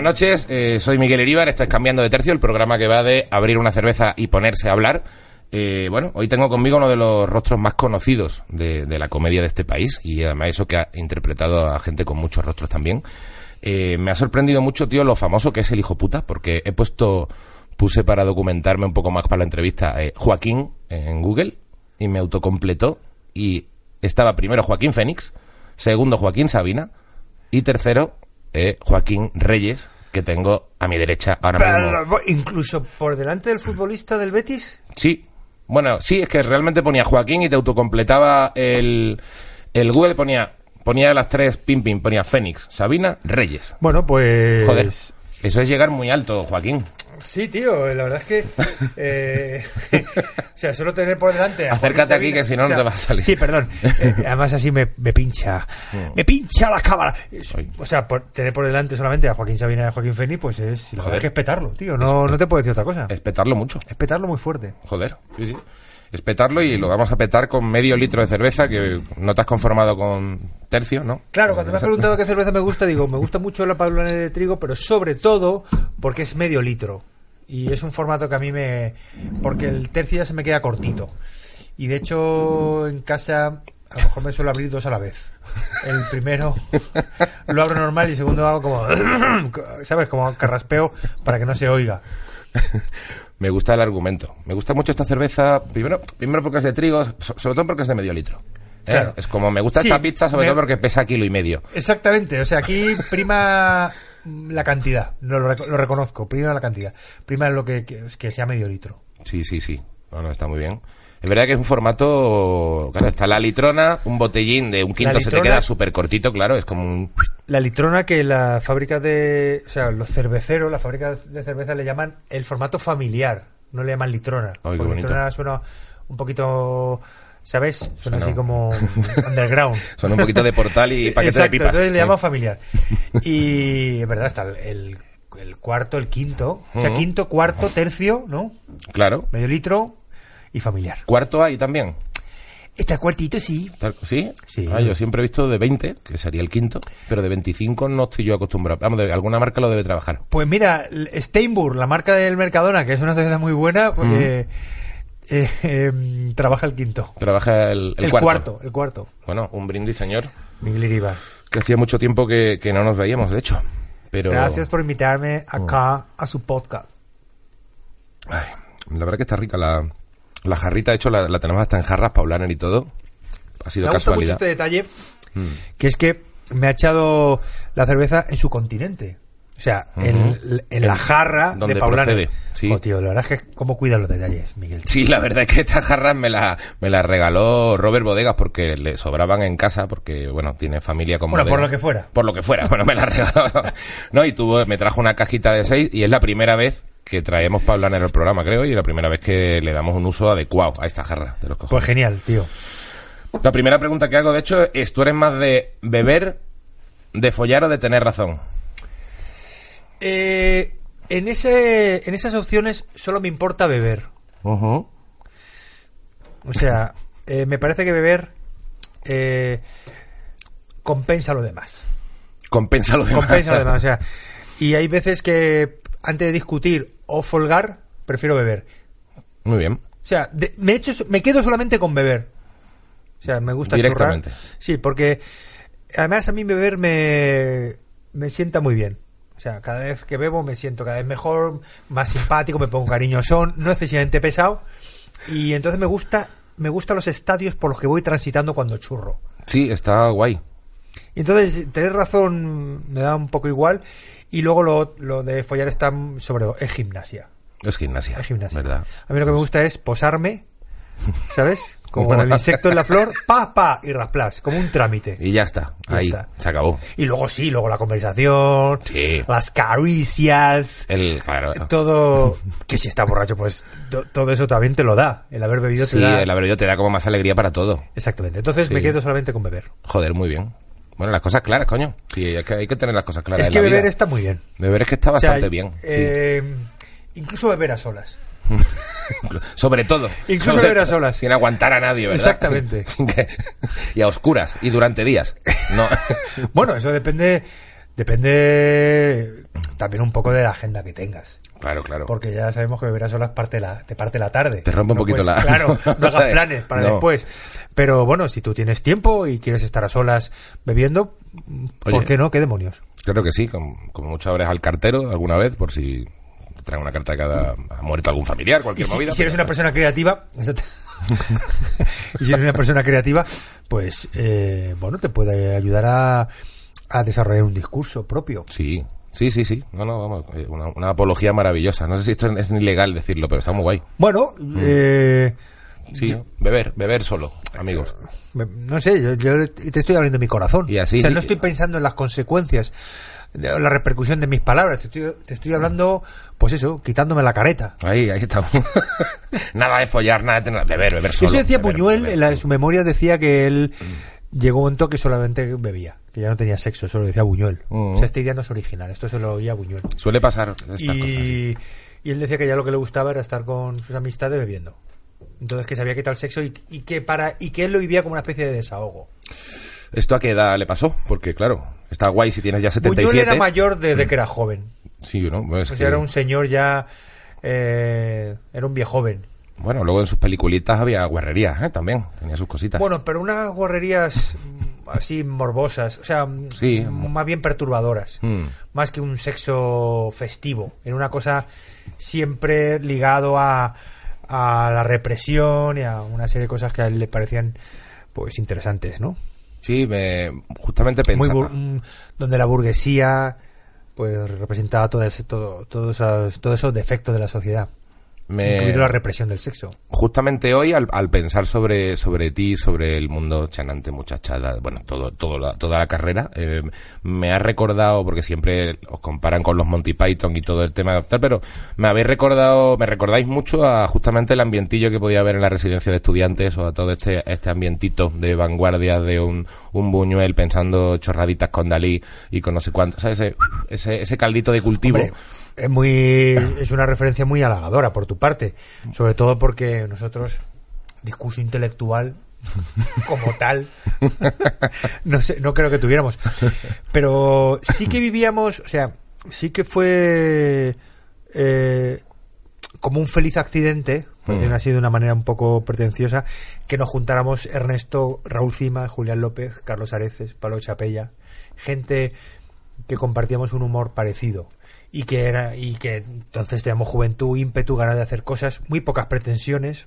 Buenas noches, eh, soy Miguel Eríbar, estoy cambiando de tercio, el programa que va de abrir una cerveza y ponerse a hablar. Eh, bueno, hoy tengo conmigo uno de los rostros más conocidos de, de la comedia de este país y además eso que ha interpretado a gente con muchos rostros también. Eh, me ha sorprendido mucho, tío, lo famoso que es el hijo puta, porque he puesto, puse para documentarme un poco más para la entrevista, eh, Joaquín en Google y me autocompletó y estaba primero Joaquín Fénix, segundo Joaquín Sabina y tercero eh, Joaquín Reyes, que tengo a mi derecha ahora mismo. Pero, incluso por delante del futbolista del Betis. Sí. Bueno, sí, es que realmente ponía Joaquín y te autocompletaba el, el Google, ponía, ponía las tres, pim pim, ponía Fénix, Sabina, Reyes. Bueno, pues. Joder, eso es llegar muy alto, Joaquín. Sí, tío, la verdad es que. eh, o sea, solo tener por delante. a Acércate aquí, que si no, no te va a salir. Sí, perdón. Eh, además, así me, me pincha. Me pincha la cámara. O sea, por tener por delante solamente a Joaquín Sabina y a Joaquín Feni, pues es. Joder. es que es petarlo, tío. No, no te puedo decir otra cosa. Es petarlo mucho. Es petarlo muy fuerte. Joder, sí, sí. Es petarlo y lo vamos a petar con medio litro de cerveza, que no te has conformado con tercio, ¿no? Claro, cuando me has preguntado qué cerveza me gusta, digo, me gusta mucho la Paulana de trigo, pero sobre todo porque es medio litro. Y es un formato que a mí me... Porque el tercio ya se me queda cortito. Y de hecho, en casa a lo mejor me suelo abrir dos a la vez. El primero lo abro normal y el segundo hago como... ¿Sabes? Como carraspeo para que no se oiga. Me gusta el argumento. Me gusta mucho esta cerveza, primero, primero porque es de trigo, so- sobre todo porque es de medio litro. ¿eh? Claro. Es como me gusta Sí, esta pizza, sobre me- todo porque pesa kilo y medio. Exactamente, o sea, aquí prima la cantidad, no lo, lo reconozco, prima la cantidad, prima lo que, que, que sea medio litro. Sí, sí, sí. No, no, está muy bien. Es verdad que es un formato. Claro, está la litrona, un botellín de un quinto se te queda súper cortito, claro, es como un. La litrona que la fábrica de, o sea, los cerveceros, las fábricas de cerveza le llaman el formato familiar, no le llaman litrona. Porque litrona suena un poquito, ¿sabes? Suena- así como underground. Son un poquito de portal y paquete Exacto, de pipas. entonces le Sí. llaman familiar. Y es verdad, está el, cuarto, el quinto, o sea, quinto, cuarto, tercio, ¿no? Claro. Medio litro y familiar. Cuarto hay también. Está cuartito, sí. ¿Sí? Sí. Ah, yo siempre he visto de 20, que sería el quinto, pero de 25 no estoy yo acostumbrado. Vamos, de alguna marca lo debe trabajar. Pues mira, Steinburg, la marca del Mercadona, que es una cerveza muy buena, pues, eh, eh, em, trabaja el quinto. Trabaja el, el El, cuarto. cuarto. el cuarto. Bueno, un brindis, señor. Miguel Iribar. Que hacía mucho tiempo que, que no nos veíamos, de hecho. Pero. Gracias por invitarme acá a su podcast. Ay, la verdad que está rica la, la jarrita. De hecho, la, la tenemos hasta en jarras paulaner y todo. Ha sido Me gusta mucho casualidad. este detalle, que es que me ha echado la cerveza en su continente. O sea, en, en la jarra donde de procede, sí. Oh, tío, la verdad es que cómo cuida los detalles, Miguel. Sí, la verdad es que estas jarras me la, me la regaló Robert Bodegas porque le sobraban en casa, porque, bueno, tiene familia como. Bueno, por lo que fuera. Por lo que fuera, bueno, me la regaló. no, y tuvo, me trajo una cajita de seis y es la primera vez que traemos Paulaner en el programa, creo, y la primera vez que le damos un uso adecuado a esta jarra de los cojones. Pues genial, tío. La primera pregunta que hago, de hecho, es: ¿tú eres más de beber, de follar o de tener razón? Eh, en, ese, en esas opciones solo me importa beber. O sea, eh, me parece que beber eh, compensa lo demás. Compensa lo demás. Compensa lo demás. O sea, y hay veces que antes de discutir o folgar, prefiero beber. Muy bien. O sea, de- me, echo, me quedo solamente con beber. O sea, me gusta churrar. Directamente. Sí, porque además a mí beber me, me sienta muy bien. O sea, cada vez que bebo me siento cada vez mejor, más simpático, me pongo cariñosón, no excesivamente pesado. Y entonces me gusta, me gustan los estadios por los que voy transitando cuando churro. Sí, está guay. Y entonces, tener razón me da un poco igual. Y luego lo, lo de follar está sobre es gimnasia. Es gimnasia. Es gimnasia. ¿Verdad? A mí lo que me gusta es posarme, ¿sabes? Como el insecto en la flor, pa, pa, y rasplas, como un trámite. Y ya está. Ahí. está. Se acabó. Y luego sí, luego la conversación, Sí. las caricias, El, claro. todo... Que si está borracho, pues to- todo eso también te lo da. El haber bebido te Sí, da... el haber ido te da como más alegría para todo. Exactamente. Entonces Sí. me quedo solamente con beber. Joder, muy bien. Bueno, las cosas claras, coño. Sí, es que hay que tener las cosas claras. es en que la beber vida. está muy bien. Beber es que está O sea, bastante bien. eh, Incluso beber a solas. Sobre todo. incluso Sobre solas. Sin aguantar a nadie, ¿verdad? Exactamente. y a oscuras y durante días. No. Bueno, eso depende Depende también un poco de la agenda que tengas. Claro, claro. Porque ya sabemos que beber a solas parte la, te parte la tarde. Te rompe un No poquito puedes- la- Claro, no hagas planes para No. después. Pero bueno, si tú tienes tiempo y quieres estar a solas bebiendo, ¿por Oye. qué no? ¿Qué demonios? Creo que sí, con, con muchas horas al cartero alguna vez, por si te traen una carta de cada ha muerto algún familiar, Y cualquier si, movida. y si eres pero- una persona creativa, y si eres una persona creativa, pues eh, bueno, te puede ayudar a, a desarrollar un discurso propio. Sí, sí, sí, sí. No, no, vamos, eh, una, una apología maravillosa. No sé si esto es ni legal decirlo, pero está muy guay. Bueno, eh, Sí, beber, beber solo, amigos. no sé, yo, yo te estoy abriendo mi corazón. Y así- o sea, no estoy pensando en las consecuencias, de la repercusión de mis palabras. Te estoy, te estoy hablando, pues eso, quitándome la careta. Ahí, ahí estamos. nada de follar, nada de tener, beber, beber solo. Eso decía beber, en, la- en su memoria decía que él llegó un momento que solamente bebía, que ya no tenía sexo, eso lo decía Buñuel. Mm. O sea, esta idea no es original, esto se lo oía Buñuel. Suele pasar estas cosas. sí. Y, y él decía que ya lo que le gustaba era estar con sus amistades bebiendo. Entonces que sabía que tal sexo y, y que para y que él lo vivía como una especie de desahogo. ¿Esto a qué edad le pasó? Porque, claro, está guay si tienes ya Buñuel 77. era mayor desde que era joven. Sí, ¿no? Pues que- era un señor ya... eh, era un viejo joven. Bueno, luego en sus peliculitas había guarrerías, ¿eh? También, tenía sus cositas. Bueno, pero unas guarrerías mm, así morbosas, o sea, mm, Sí. más bien perturbadoras, Mm. más que un sexo festivo. Era una cosa siempre ligado a, a la represión y a una serie de cosas que a él le parecían pues interesantes, ¿no? Sí, me, justamente pensaba... mm, donde la burguesía pues representaba todo ese- todo, todos esos, todos esos defectos de la sociedad, me- incluido la represión del sexo. justamente hoy al, al pensar sobre sobre ti sobre el mundo chanante muchachada bueno todo todo la- toda la carrera eh, me ha recordado porque siempre os comparan con los Monty Python y todo el tema tal pero me habéis recordado me recordáis mucho a justamente el ambientillo que podía haber en la residencia de estudiantes o a todo este este ambientito de vanguardia de un, un Buñuel pensando chorraditas con Dalí y con no sé cuánto ¿sabes? ese, ese ese caldito de cultivo Hombre, es muy es una referencia muy halagadora por tu parte, sobre todo porque nosotros discurso intelectual como tal no sé, no creo que tuviéramos, pero sí que vivíamos, o sea, sí que fue eh, como un feliz accidente, por decirlo así de una manera un poco pretenciosa, que nos juntáramos Ernesto, Raúl Cima, Julián López, Carlos Areces, Pablo Chapella, gente que compartíamos un humor parecido y que era y que entonces teníamos juventud, ímpetu, ganas de hacer cosas, muy pocas pretensiones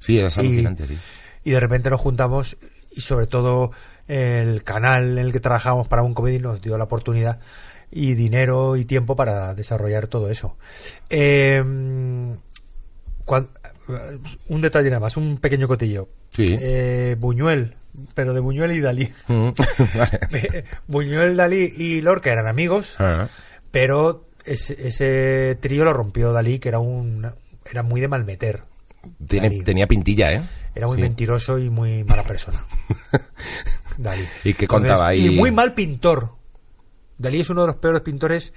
sí alucinante sí y de repente nos juntamos y sobre todo el canal en el que trabajamos para un comedy nos dio la oportunidad y dinero y tiempo para desarrollar todo eso. Eh, cuan- un detalle nada más, un pequeño cotillo. Sí. Eh, Buñuel, pero de Buñuel y Dalí. Mm. Vale. Buñuel, Dalí y Lorca eran amigos, Ah. pero ese, ese trío lo rompió Dalí, que era un era muy de malmeter. Tiene- tenía pintilla, ¿eh? Era muy Sí. mentiroso y muy mala persona. Dalí. ¿Y qué contaba ahí? Y muy mal pintor. Dalí es uno de los peores pintores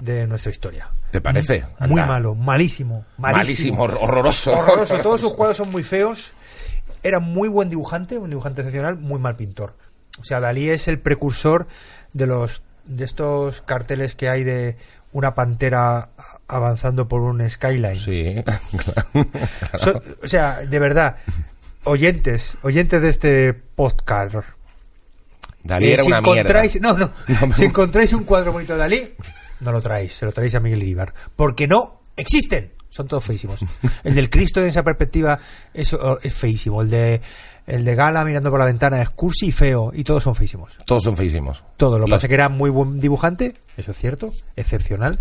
de nuestra historia. ¿Te parece? Muy malo, malísimo, Malísimo, malísimo. hor- horroroso. Horroroso. Todos sus cuadros son muy feos. Era muy buen dibujante, un dibujante excepcional, muy mal pintor. O sea, Dalí es el precursor de los de estos carteles que hay de una pantera avanzando por un skyline. Sí, So- o sea, de verdad, oyentes, oyentes de este podcast. Dalí eh, era si una encontráis, mierda. no, no, si encontráis un cuadro bonito de Dalí, no lo traéis, se lo traéis a Miguel Iribar, porque no existen, son todos feísimos. El del Cristo en esa perspectiva es, oh, es feísimo, el de el de Gala mirando por la ventana es cursi y feo y todos son feísimos. Todos son feísimos. Todo, lo que Los- pasa es que era muy buen dibujante, eso es cierto, excepcional,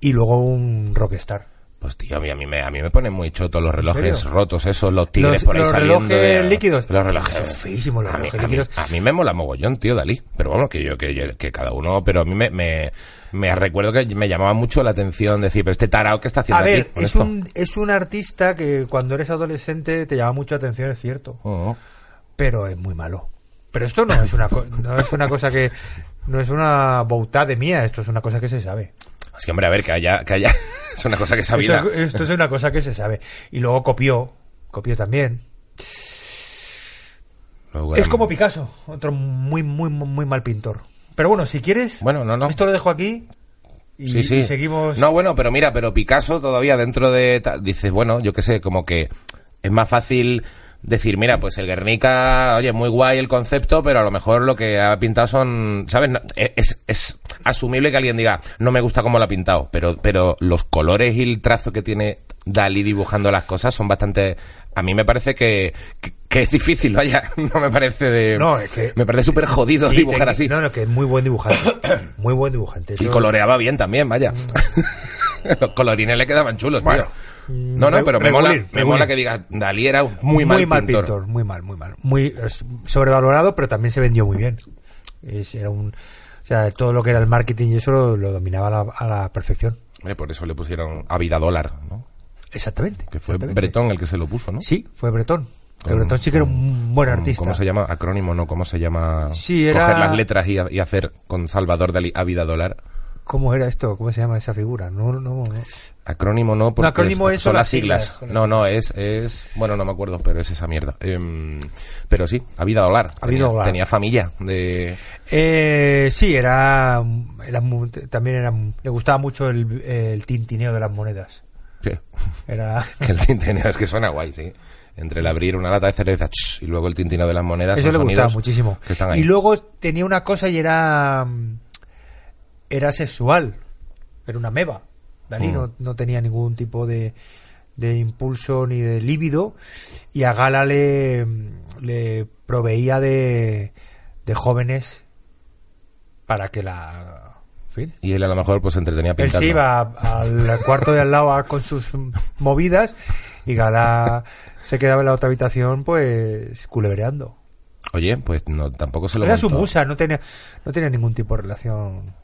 y luego un rockstar. Pues tío, a mí, a mí me, a mí me ponen muy chotos los relojes rotos, esos, los tigres Los- por ahí los saliendo. relojes de- líquidos. Los relojes. Son feísimos los a mí, relojes a mí- líquidos. A mí, me mola mogollón, tío, Dalí. Pero vamos, que yo, que, yo- que cada uno, pero a mí me, me, me recuerdo que me llamaba mucho la atención decir, pero este tarao que está haciendo A ver, aquí con es esto? un, es un artista que cuando eres adolescente te llama mucho la atención, es cierto, Oh, pero es muy malo. Pero esto no es una, co- no es una cosa que... No es una boutade de mía, esto es una cosa que se sabe. Sí, hombre, a ver, que haya, que haya, es una cosa que es sabida. Esto, esto es una cosa que se sabe. Y luego copió, copió también. Luego Es como Picasso, otro muy, muy, muy mal pintor. Pero bueno, si quieres, Bueno, no, no. esto lo dejo aquí y, sí, sí. y seguimos. No, bueno, pero mira, pero Picasso todavía dentro de... Dices, bueno, yo qué sé, como que es más fácil decir, mira, pues el Guernica, oye, muy guay el concepto, pero a lo mejor lo que ha pintado son, ¿sabes? No, e, es, es asumible que alguien diga, no me gusta cómo lo ha pintado, pero, pero los colores y el trazo que tiene Dalí dibujando las cosas son bastante... A mí me parece que, que, que es difícil, vaya, no me parece de... No, es que- Me parece súper jodido Sí, dibujar así. No, no, que es muy buen dibujante. muy buen dibujante. Y coloreaba bien también, vaya. Los colorines le quedaban chulos, Mm. Bueno, tío. No, no, re- pero me mola, me mola que digas, Dalí era un muy mal pintor. Muy mal, muy mal. Muy sobrevalorado, pero también se vendió muy bien. Es- era un, o sea, todo lo que era el marketing y eso lo, lo dominaba a la, a la perfección. Hombre, por eso le pusieron a vida dólar, ¿no? Exactamente. Que fue exactamente. Bretón el que se lo puso, ¿no? Sí, fue Bretón. Con- Bretón sí que era un buen artista. ¿Cómo se llama? Acrónimo, ¿no? ¿Cómo se llama? Sí, era- Coger las letras y, y hacer con Salvador Dalí a vida dólar. ¿Cómo era esto? ¿Cómo se llama esa figura? No, no, no. Acrónimo no, porque acrónimo es- son las las siglas. siglas, son las No, no, es, es... Bueno, no me acuerdo, pero es esa mierda. Em, pero sí, a vida dólar. A vida Tenía, tenía familia de... Eh, sí, era, también era, le gustaba mucho el, el tintineo de las monedas. Sí. Era el tintineo es que suena guay, sí. Entre el abrir una lata de cerveza ch, y luego el tintineo de las monedas. Eso le gustaba muchísimo. que están ahí. Y luego tenía una cosa y era era sexual. Era una meba. Dalí Mm. no, no tenía ningún tipo de, de impulso ni de líbido. Y a Gala le, le proveía de, de jóvenes para que la... Y él a lo mejor pues entretenía él pintando. se iba al cuarto de al lado a- con sus movidas y Gala se quedaba en la otra habitación pues culebreando. Oye, pues no, tampoco se lo Era su musa, no tenía, no tenía ningún tipo de relación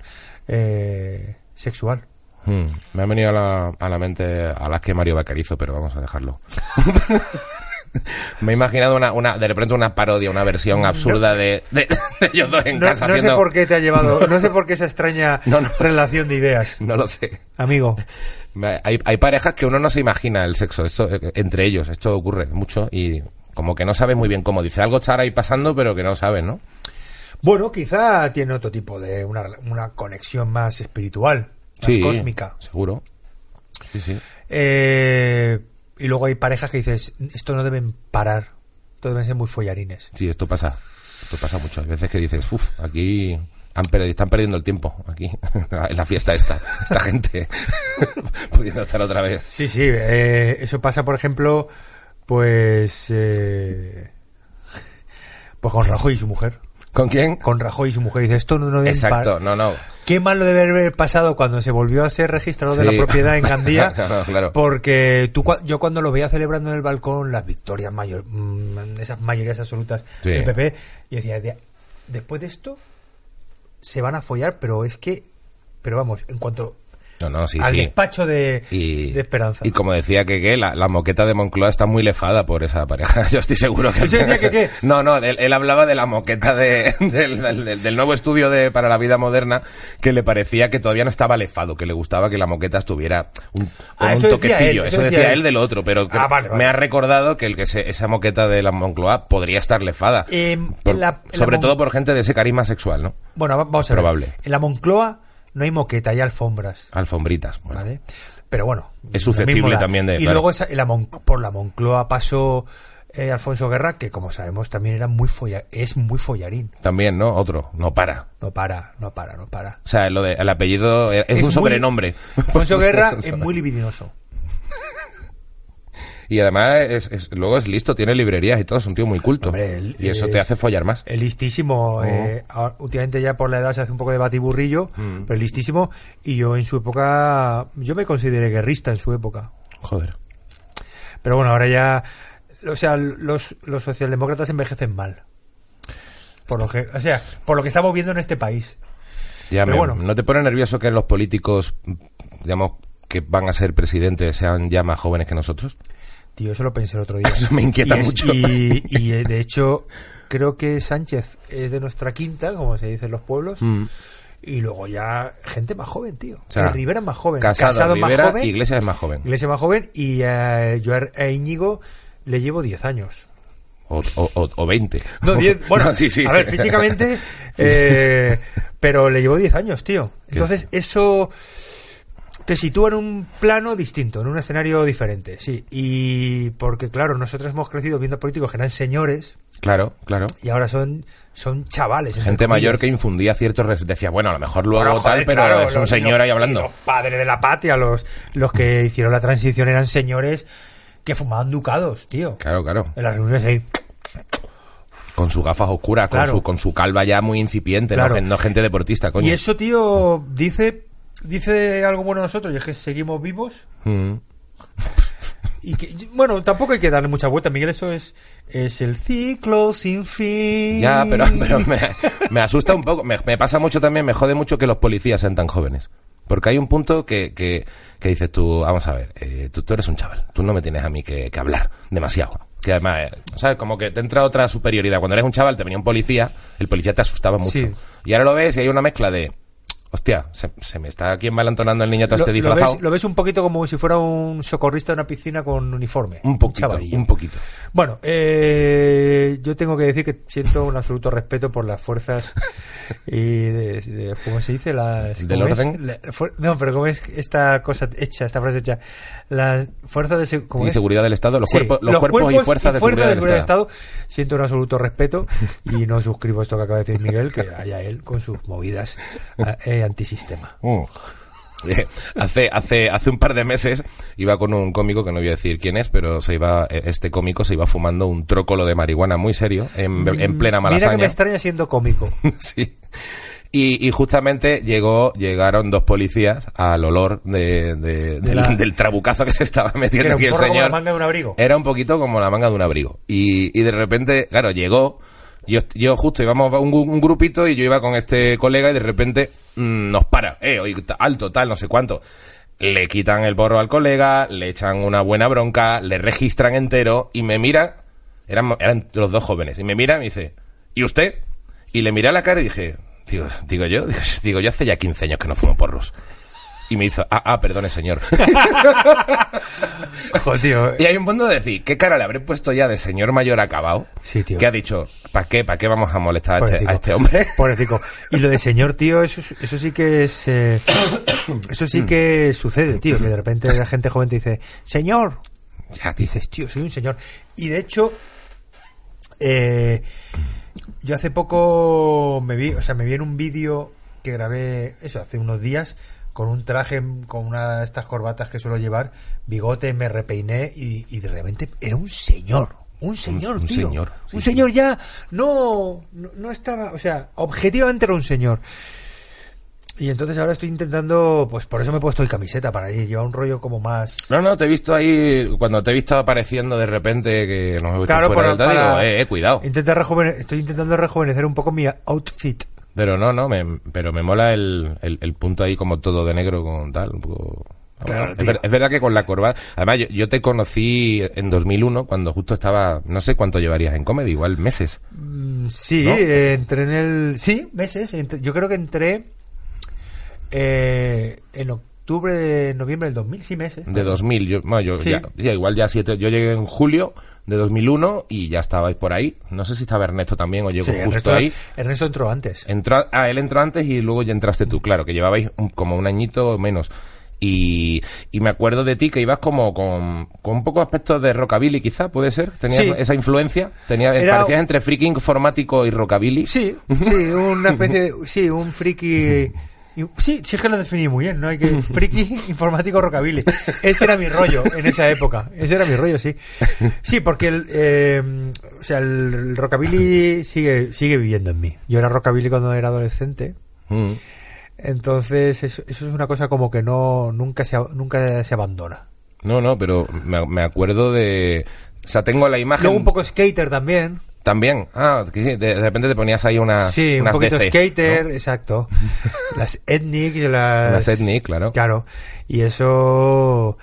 eh, sexual. Hmm, Me ha venido a la, a la mente a las que Mario Bacarizo, pero vamos a dejarlo. Me he imaginado una, una, de repente una parodia, una versión absurda de, de, de ellos dos en No, casa no sé por qué te ha llevado, no sé por qué esa extraña No, relación de ideas, No lo sé. amigo. Hay, hay parejas que uno no se imagina el sexo, esto, eh, entre ellos, esto ocurre mucho y como que no sabes muy bien cómo dice algo estar ahí pasando, pero que no sabes, ¿no? Bueno, quizá tiene otro tipo de una, una conexión más espiritual, más cósmica. Seguro. Sí, sí. Eh, y luego hay parejas que dices, esto no deben parar, esto deben ser muy follarines. Sí, esto pasa. Esto pasa mucho. Hay veces que dices, uff, aquí han están perdiendo el tiempo, aquí, en la fiesta esta, esta gente, pudiendo estar otra vez. Sí, sí, eh, eso pasa, por ejemplo, pues, eh, pues con Rajoy y su mujer. ¿Con quién? Con Rajoy y su mujer. Dice, esto no, no Exacto, no, no. Qué mal lo debe haber pasado cuando se volvió a ser registrador de la propiedad en Gandía. No, no, claro. Porque tú, yo cuando lo veía celebrando en el balcón las victorias mayor, mm, esas mayorías absolutas Sí. del PP, y decía, "De- después de esto se van a follar, pero es que, pero vamos, en cuanto No, no, sí, al sí. despacho de, Y, de Esperanza. y como decía que, que la, la moqueta de Moncloa está muy lefada por esa pareja. Yo estoy seguro que... ¿Eso decía que qué? No, no, él, él hablaba de la moqueta de, del, del- del nuevo estudio de, para la vida moderna que le parecía que todavía no estaba lefado, que le gustaba que la moqueta estuviera un, con Ah, un decía toquecillo. él, eso decía, decía él él. del otro, pero Ah, vale, vale. me ha recordado que, el que se- esa moqueta de la Moncloa podría estar lefada. Em, Por- en la- en la sobre todo por gente de ese carisma sexual, ¿no? Bueno, va- vamos a ver. Probable. En la Moncloa no hay moqueta, hay alfombras. Alfombritas. Bueno. ¿Vale? Pero bueno. Es susceptible también de- Y claro. luego esa- la Mon- por la Moncloa pasó eh, Alfonso Guerra, que como sabemos también era muy folla, es muy follarín. También, ¿no? Otro. No para. No para, no para, no para. O sea, lo de, el apellido es, Es un muy- sobrenombre. Alfonso Guerra es muy libidinoso. Y además, es, es- luego es listo, tiene librerías y todo, es un tío muy culto. Hombre, y eso es- te hace follar más. Es listísimo. eh, ahora- últimamente ya por la edad se hace un poco de batiburrillo, Mm. pero es listísimo. Y yo en su época, yo me consideré guerrista en su época. Joder. Pero bueno, ahora ya, o sea, los, los socialdemócratas envejecen mal. Por lo que, o sea, por lo que estamos viendo en este país. Ya Pero me- bueno. ¿No te pone nervioso que los políticos, digamos, que van a ser presidentes sean ya más jóvenes que nosotros? Tío, eso lo pensé el otro día. Eso me inquieta Y es- mucho. Y, y, eh, de hecho, creo que Sánchez es de nuestra quinta, como se dice en los pueblos. Mm. Y luego ya gente más joven, tío. O sea, Eh, Rivera más joven. Casado, más Rivera, joven. Iglesias es más joven. Iglesia más joven. Y eh, yo a Íñigo le llevo 10 años. O, o, o- o 20. No, 10. Bueno, No, sí, sí, a sí. ver, físicamente. eh, Pero le llevó 10 años, tío. Entonces, eso te sitúa en un plano distinto, en un escenario diferente, sí. Y porque, claro, nosotros hemos crecido viendo políticos que eran señores Claro, claro. y ahora son, son chavales. Gente mayor que infundía ciertos... Decía, bueno, a lo mejor luego Bueno, tal, pero claro, es un los- señor los- ahí hablando. Los padres de la patria, los, los que hicieron la transición eran señores que fumaban ducados, tío. Claro, claro. En las reuniones ahí. Con sus gafas oscuras, Claro. con, su, con su calva ya muy incipiente, Claro. no, no gente deportista, coño. Y eso, tío, dice, dice algo bueno de nosotros, y es que seguimos vivos. Mm. Y que, bueno, tampoco hay que darle mucha vuelta, Miguel, eso es, es el ciclo sin fin. Ya, pero, pero me, me asusta un poco. Me, me pasa mucho también, me jode mucho que los policías sean tan jóvenes. Porque hay un punto que, que, que dices tú, vamos a ver, eh, tú, tú eres un chaval, tú no me tienes a mí que, que hablar demasiado. Que además, eh, ¿sabes? Como que te entra otra superioridad. Cuando eres un chaval, te venía un policía, el policía te asustaba mucho. Sí. Y ahora lo ves y hay una mezcla de, hostia, se, se me está aquí envalentonando el niño todo Lo, este lo disfrazado. ves, lo ves un poquito como si fuera un socorrista de una piscina con uniforme. Un poquito, chavalillo. un poquito. Bueno, eh, yo tengo que decir que siento un absoluto respeto por las fuerzas y de, de- ¿cómo se dice? Las, ¿Del orden? La- no, pero ¿cómo es esta cosa hecha, esta frase hecha? Las fuerzas de se- ¿cómo Y es? seguridad del Estado, los, Sí, cuerpos, los, cuerpos, y fuerzas de seguridad del Estado. Siento un absoluto respeto y no suscribo esto que acaba de decir Miguel, que haya él con sus movidas eh, antisistema. Mm. Eh, hace, hace, hace un par de meses iba con un cómico que no voy a decir quién es, pero se iba, eh, este cómico se iba fumando un trócolo de marihuana muy serio en, en plena Mira que me malasaña. extraña siendo cómico. sí. Y, y justamente llegó, llegaron dos policías al olor de, de- del, la- del trabucazo que se estaba metiendo Era un aquí el porro como la señor. manga de un abrigo. Era un poquito como la manga de un abrigo. Y, y de repente, claro, llegó. Yo, yo justo íbamos un, un grupito y yo iba con este colega y de repente mm, nos para. Eh, alto, tal, no sé cuánto. Le quitan el porro al colega, le echan una buena bronca, le registran entero y me mira. Eran, eran los dos jóvenes. Y me mira y me dice, ¿y usted? Y le miré a la cara y dije, digo, digo yo, digo, yo hace ya 15 años que no fumo porros. Y me hizo, ah, ah, perdone, señor. Joder, tío. Y hay un punto de decir, ¿qué cara le habré puesto ya de señor mayor acabado? Sí, tío. Que ha dicho, ¿para qué? ¿Para qué vamos a molestar a este, a este hombre? Pobrecito. Y lo de señor, tío, eso, es- eso sí que es. eh, eso sí que sucede, tío. Que de repente la gente joven te dice, señor. Ya, tío. Dices, tío, soy un señor. Y de hecho, eh, yo hace poco me vi, o sea, me vi en un vídeo que grabé, eso, hace unos días, con un traje, con una de estas corbatas que suelo llevar, bigote, me repeiné y, y de repente era un señor. Un señor, un tío. señor, sí, un sí. señor ya no, no, no estaba, o sea, objetivamente era un señor. Y entonces ahora estoy intentando, pues por eso me he puesto hoy camiseta, para ir, llevar un rollo como más... No, no, te he visto ahí, cuando te he visto apareciendo de repente que nos hemos visto Claro, fuera del tal, digo, eh, eh, cuidado. Rejuvene- estoy intentando rejuvenecer un poco mi outfit. Pero no, no, me, pero me mola el, el, el punto ahí como todo de negro con tal, un poco... Claro, es, tío. ver- es verdad que con la corbata... Además, yo, yo te conocí en 2001, cuando justo estaba... No sé cuánto llevarías en comedy, igual meses. Mm, Sí, ¿No? eh, entré en el... Sí, meses. entré- yo creo que entré eh, en octubre, noviembre del 2000, sí, meses. De 2000, yo, bueno, yo Sí. ya, ya, igual ya siete, yo llegué en julio de 2001 y ya estabais por ahí. No sé si estaba Ernesto también o llegó Sí, justo Ernesto, ahí. Ernesto entró antes. Entró, ah, él entró antes y luego ya entraste tú, claro, que llevabais un- como un añito menos. Y, y me acuerdo de ti que ibas como con, con un poco aspectos de rockabilly, quizá, puede ser. Tenías Sí. esa influencia. Tenía, Era- parecías entre freaking informático y rockabilly. Sí, sí, una especie de... Sí, un friki... y- Sí, sí es que lo definí muy bien, ¿no? Hay que... Friki informático rockabilly. Ese era mi rollo en esa época. Ese era mi rollo, sí. Sí, porque el... eh, o sea, el, el rockabilly sigue, sigue viviendo en mí. Yo era rockabilly cuando era adolescente. Mm. Entonces, eso, eso es una cosa como que no nunca se, nunca se abandona. No, no, pero me, me acuerdo de... O sea, tengo la imagen... Luego un poco skater también. También. Ah, de, de repente te ponías ahí unas. sí, un poquito DC, skater, ¿no? exacto. Las ethnic, las... Unas ethnic, claro. Claro. Y eso...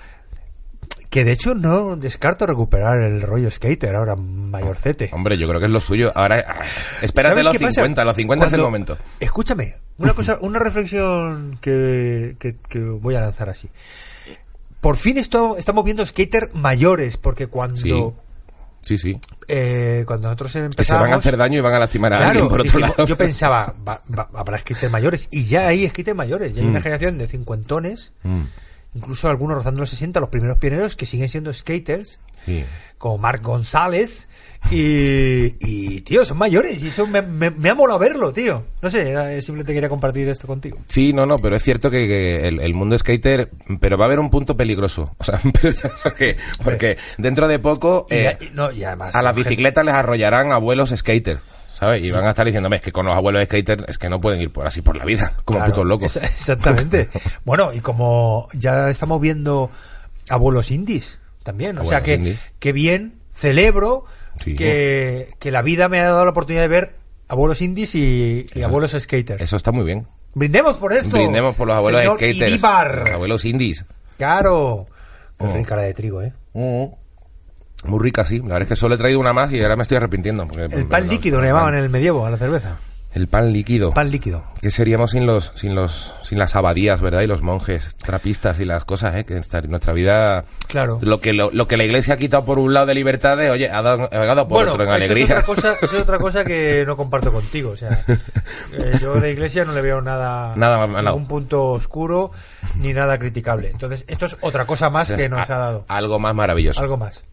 Que de hecho no descarto recuperar el rollo skater ahora mayorcete. Hombre, yo creo que es lo suyo. Ahora, ah, espérate ¿Sabes los qué pasa? 50, los 50 es el momento. Escúchame, una cosa, una reflexión que, que- que voy a lanzar así. Por fin esto, estamos viendo skater mayores, porque cuando... Sí. Sí, sí. Eh, cuando nosotros Que se empezamos... van a hacer daño y van a lastimar a Claro, alguien por otro lado. yo pensaba, va- va- habrá skaters mayores, y ya hay skaters mayores, ya hay una Mm. generación de cincuentones, Mm, incluso algunos rozando los 60, los primeros pioneros que siguen siendo skaters, sí. como Marc González, y, y, tío, son mayores, y eso me, me- me ha molado verlo, tío. No sé, era- simplemente quería compartir esto contigo. Sí, no, no, pero es cierto que, que el, el mundo skater, pero va a haber un punto peligroso. O sea, pero ya- porque, porque dentro de poco eh, y- no, además... a las gente- bicicletas les arrollarán abuelos skater, ¿sabes? Y van a estar diciéndome, es que con los abuelos skater es que no pueden ir por así por la vida, como Claro, putos locos. Exactamente. bueno, y como ya estamos viendo abuelos indies también, o sea que, indies. que bien celebro Sí. que, que la vida me ha dado la oportunidad de ver abuelos indies y, y Eso- abuelos skaters. Eso está muy bien. Brindemos por esto. Brindemos por los abuelos señor skaters, los abuelos indies. Claro. Qué Oh. rica la de trigo, ¿eh? Muy rica, sí. La verdad es que solo he traído una más y ahora me estoy arrepintiendo. porque- El pan no, líquido no, le llamaban en el medievo a la cerveza. El pan líquido. Pan líquido. ¿Qué seríamos sin los, sin los, sin las abadías, verdad? Y los monjes, trapistas y las cosas, ¿eh? Que en nuestra vida, Claro. lo que, lo, lo que la iglesia ha quitado por un lado de libertades, oye, ha dado, ha dado por bueno, otro en eso alegría. Es otra cosa, eso es otra cosa que no comparto contigo. O sea, eh, yo en la iglesia no le veo nada, Nada ningún punto oscuro ni nada criticable. Entonces, esto es otra cosa más que nos a- ha dado. Algo más maravilloso. Algo más.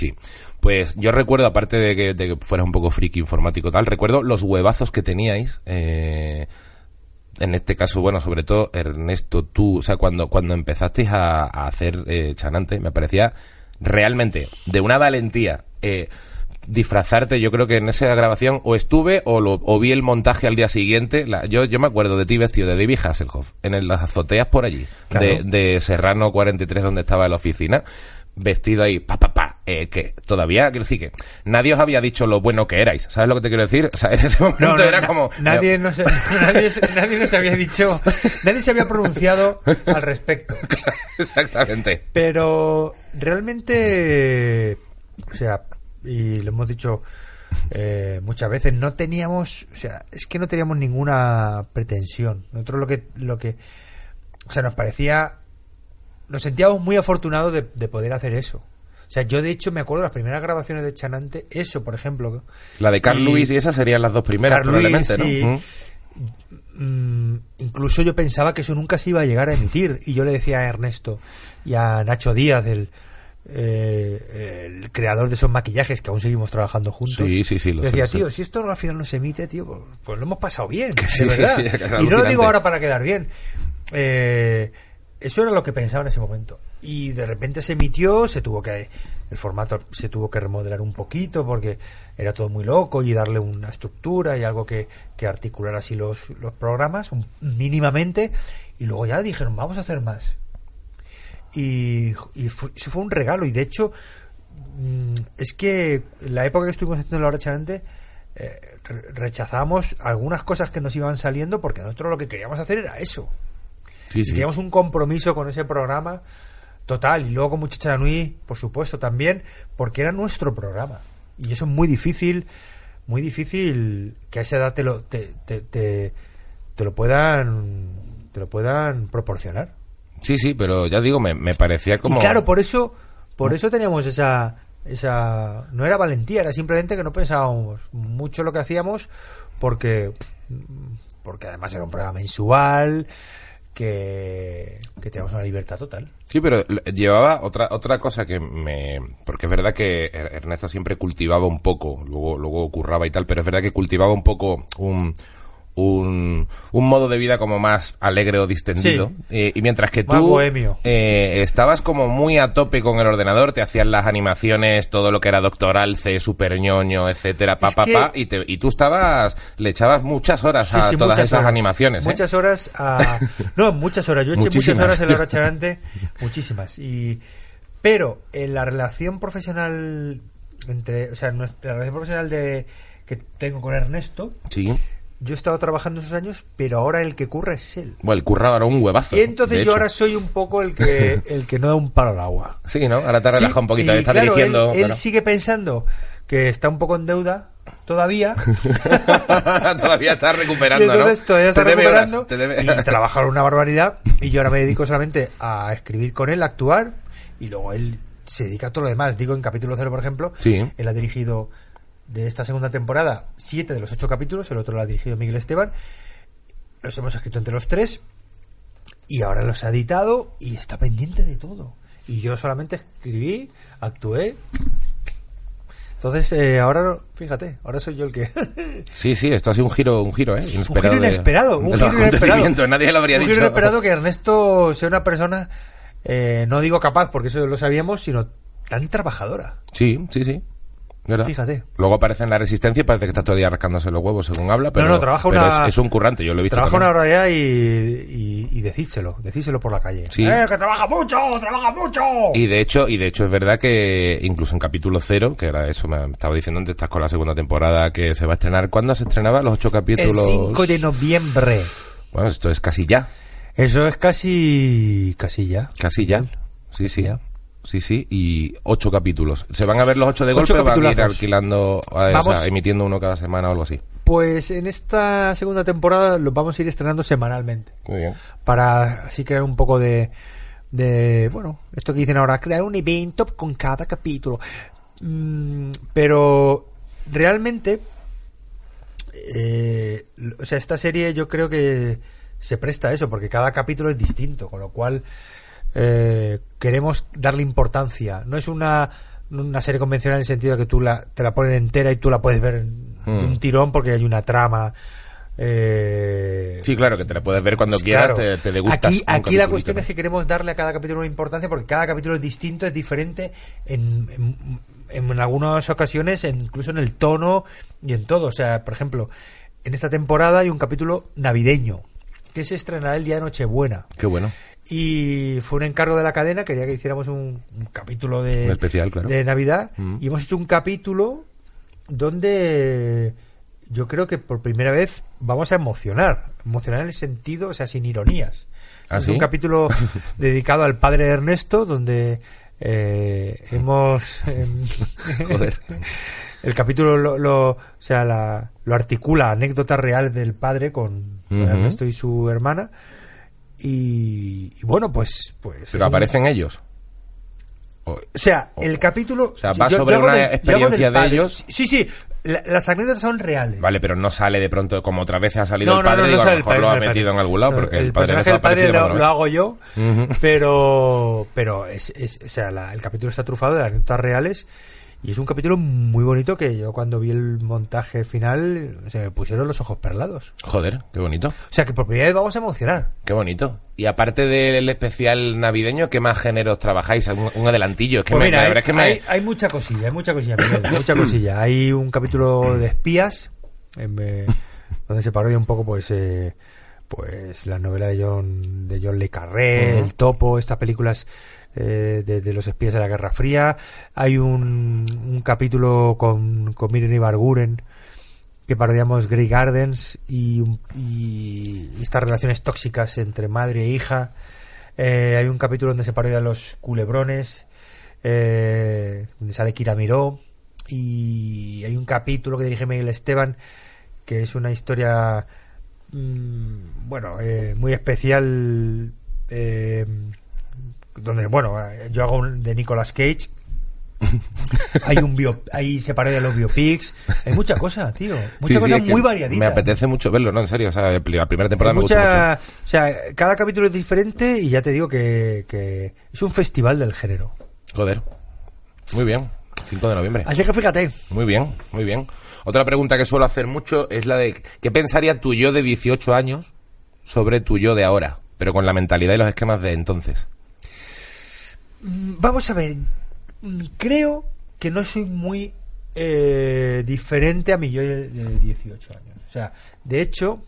Sí. Pues yo recuerdo, aparte de que, de que fueras un poco friki informático tal, recuerdo los huevazos que teníais. eh, en este caso, bueno, sobre todo Ernesto, tú, o sea, cuando, cuando empezasteis a, a hacer eh, Chanante, me parecía realmente de una valentía. eh, disfrazarte, yo creo que en esa grabación o estuve o, lo, o vi el montaje al día siguiente. La- yo, yo me acuerdo de ti vestido de David Hasselhoff en el- las azoteas por allí, Claro. de, de Serrano 43, donde estaba la oficina, vestido ahí, pa, pa, pa, eh, que todavía, quiero decir que nadie os había dicho lo bueno que erais. ¿Sabes lo que te quiero decir? O sea, en ese momento No, no, era na- como... nadie, nos, nadie, nadie nos había dicho, nadie se había pronunciado al respecto. Exactamente. Pero realmente, o sea, y lo hemos dicho eh, muchas veces, no teníamos, o sea, es que no teníamos ninguna pretensión. Nosotros lo que, lo que, o sea, nos parecía, nos sentíamos muy afortunados de, de poder hacer eso. O sea, yo de hecho me acuerdo de las primeras grabaciones de Chanante, eso, por ejemplo. La de Carl Y- Lewis y esas serían las dos primeras, Carl probablemente, ¿no? sí. Mm. Incluso yo pensaba que eso nunca se iba a llegar a emitir y yo le decía a Ernesto y a Nacho Díaz el, eh, el creador de esos maquillajes que aún seguimos trabajando juntos Sí, sí, sí, lo sé, decía sé. tío si esto al final no se emite tío pues, pues lo hemos pasado bien Que de sí, sí, verdad. sí, y no lo digo ahora para quedar bien Eh, eso era lo que pensaba en ese momento y de repente se emitió se tuvo que el formato se tuvo que remodelar un poquito porque era todo muy loco y darle una estructura y algo que, que articular así los, los programas un- mínimamente. Y luego ya dijeron vamos a hacer más y, y fu- eso fue un regalo. Y de hecho mm, es que la época que estuvimos haciendo la hora eh, re- rechazamos algunas cosas que nos iban saliendo porque nosotros lo que queríamos hacer era eso. Sí, y sí. teníamos un compromiso con ese programa total. Y luego con Muchacha Nui, por supuesto, también, porque era nuestro programa. Y eso es muy difícil, muy difícil que a esa edad te lo, te, te, te, te lo puedan te lo puedan proporcionar. Sí, sí, pero ya digo, me, me parecía como... Y claro, por eso, por eso teníamos esa, esa, no era valentía, era simplemente que no pensábamos mucho lo que hacíamos, porque, porque además era un programa mensual, que, que teníamos una libertad total. Sí, pero llevaba otra otra cosa que me... Porque es verdad que Er- Ernesto siempre cultivaba un poco, luego, luego curraba y tal, pero es verdad que cultivaba un poco un... Un, un modo de vida como más alegre o distendido Sí. Eh, y mientras que Más tú bohemio. eh, estabas como muy a tope con el ordenador te hacías las animaciones todo lo que era doctoral C super ñoño etcétera pa Es pa que- pa y, te- y tú estabas le echabas muchas horas Sí, a sí, todas esas horas. animaciones ¿eh? Muchas horas a... No, muchas horas. Yo eché Muchísimas. muchas horas en la hora charante. Muchísimas. Y... Pero en la relación profesional entre... O sea, nuestra la relación profesional de que tengo con Ernesto, sí yo he estado trabajando esos años, pero ahora el que curra es él. bueno el currado era un huevazo Y entonces yo hecho. ahora soy un poco el que el que no da un palo al agua. Sí, ¿no? Ahora te relaja Sí, un poquito. y Está claro, dirigiendo. Él, él claro. sigue pensando que está un poco en deuda todavía. todavía está y recuperando, entonces ¿no? todavía está Te recuperando horas, te debe- y trabajar una barbaridad. Y yo ahora me dedico solamente a escribir con él, a actuar. Y luego él se dedica a todo lo demás. Digo, en capítulo cero, por ejemplo, Sí. él ha dirigido de esta segunda temporada siete de los ocho capítulos, el otro lo ha dirigido Miguel Esteban. Los hemos escrito entre los tres y ahora los ha editado y está pendiente de todo. Y yo solamente escribí, actué. Entonces, eh, ahora, fíjate, ahora soy yo el que... Sí, sí, esto ha sido un giro, un giro, ¿eh? un Inesperado. giro de- inesperado, un de giro inesperado. Nadie lo habría un dicho. giro inesperado que Ernesto sea una persona, eh, no digo capaz, porque eso lo sabíamos, sino tan trabajadora. Sí, sí, sí. ¿Verdad? Fíjate. Luego aparece en la resistencia y parece que está todo el día rascándose los huevos según habla, pero, no, trabaja pero una- es, es un currante, yo lo he visto. Trabaja una hora ya y, y, y decídselo, decídselo por la calle. Sí. ¡Eh, que trabaja mucho, trabaja mucho! Y de hecho, y de hecho es verdad que incluso en capítulo cero, que era eso, me estaba diciendo antes, estás con la segunda temporada que se va a estrenar. ¿Cuándo se estrenaba? Los ocho el capítulos. 5 de noviembre. Bueno, esto es casi ya. Eso es casi... casi ya. Casi ya. Sí, sí. Ya. Sí, sí. Y ocho capítulos. ¿Se van a ver los ocho de Ocho golpe van a ir alquilando, o sea, emitiendo uno cada semana o algo así? Pues en esta segunda temporada lo vamos a ir estrenando semanalmente. Muy bien. para así crear un poco de, de bueno, esto que dicen ahora, crear un evento con cada capítulo. Mm, pero realmente, eh, o sea, esta serie yo creo que se presta a eso, porque cada capítulo es distinto, con lo cual eh, queremos darle importancia. No es una, una serie convencional en el sentido de que tú la, te la ponen entera y tú la puedes ver de Hmm. un tirón porque hay una trama. eh, Sí, claro, que te la puedes ver cuando quieras, te, te. Aquí, aquí la cuestión es que queremos darle a cada capítulo una importancia porque cada capítulo es distinto, es diferente en, en, en algunas ocasiones, incluso en el tono y en todo. O sea, por ejemplo, en esta temporada hay un capítulo navideño que se estrenará el día de Nochebuena. Qué bueno. Y fue un encargo de la cadena, quería que hiciéramos un, un capítulo de, Un especial, claro. de Navidad. Mm. Y hemos hecho un capítulo donde yo creo que por primera vez vamos a emocionar. Emocionar en el sentido, o sea, sin ironías. ¿Ah, es sí? un capítulo dedicado al padre de Ernesto, donde eh, hemos... em, Joder. el capítulo lo, lo- o sea, la- lo articula anécdota real del padre con. Ernesto y su hermana. Y, y bueno, pues. pues es Pero un- aparecen ellos. O- O sea, el capítulo. O sea, va sobre hago una yo hago experiencia del de ellos. Sí, sí. la- las anécdotas son reales. Vale, pero no sale de pronto, como otras veces ha salido No, el padre, no, no digo, a lo el mejor padre, lo ha el metido en algún lado, porque el, el padre personaje del padre lo, lo hago yo, Ujú. pero pero es, es- o sea, la- el capítulo está trufado de anécdotas reales y es un capítulo muy bonito que yo cuando vi el montaje final se me pusieron los ojos perlados. Joder, qué bonito, O sea, que por primera vez vamos a emocionar. qué bonito. Y aparte del especial navideño, ¿qué más géneros trabajáis? Un, un adelantillo, es que Pues me, mira, la hay, verdad es que me... hay- hay mucha cosilla, hay mucha cosilla, Miguel, mucha cosilla. Hay un capítulo de espías em, eh, donde se parodia un poco, pues, eh, pues la novela de John de John le Carré. El Topo, estas películas eh, de, los espías de la Guerra Fría. Hay un, capítulo con, con Miren Ibarguren que parodiamos Grey Gardens y, y estas relaciones tóxicas entre madre e hija. Eh, hay un capítulo donde se parodian los culebrones, eh, donde sale Kira Miró. Y hay un capítulo que dirige Miguel Esteban, que es una historia, mm, bueno, eh, muy especial, donde, bueno, yo hago un de Nicolas Cage. hay un bio, ahí se parodia los biopics. Hay mucha cosa, tío. Mucha Sí, cosa muy variadita. Me apetece mucho verlo, ¿no? En serio, o sea, la primera temporada Hay me gustó mucho. o sea, cada capítulo es diferente y ya te digo que, que es un festival del género. Joder. Muy bien. 5 de noviembre. Así que fíjate, Muy bien, muy bien. Otra pregunta que suelo hacer mucho es la de ¿qué pensaría tu yo de 18 años sobre tu yo de ahora? Pero con la mentalidad y los esquemas de entonces. Mm, vamos a ver, mm, creo que no soy muy eh, diferente a mi yo de, de 18 años. O sea, de hecho,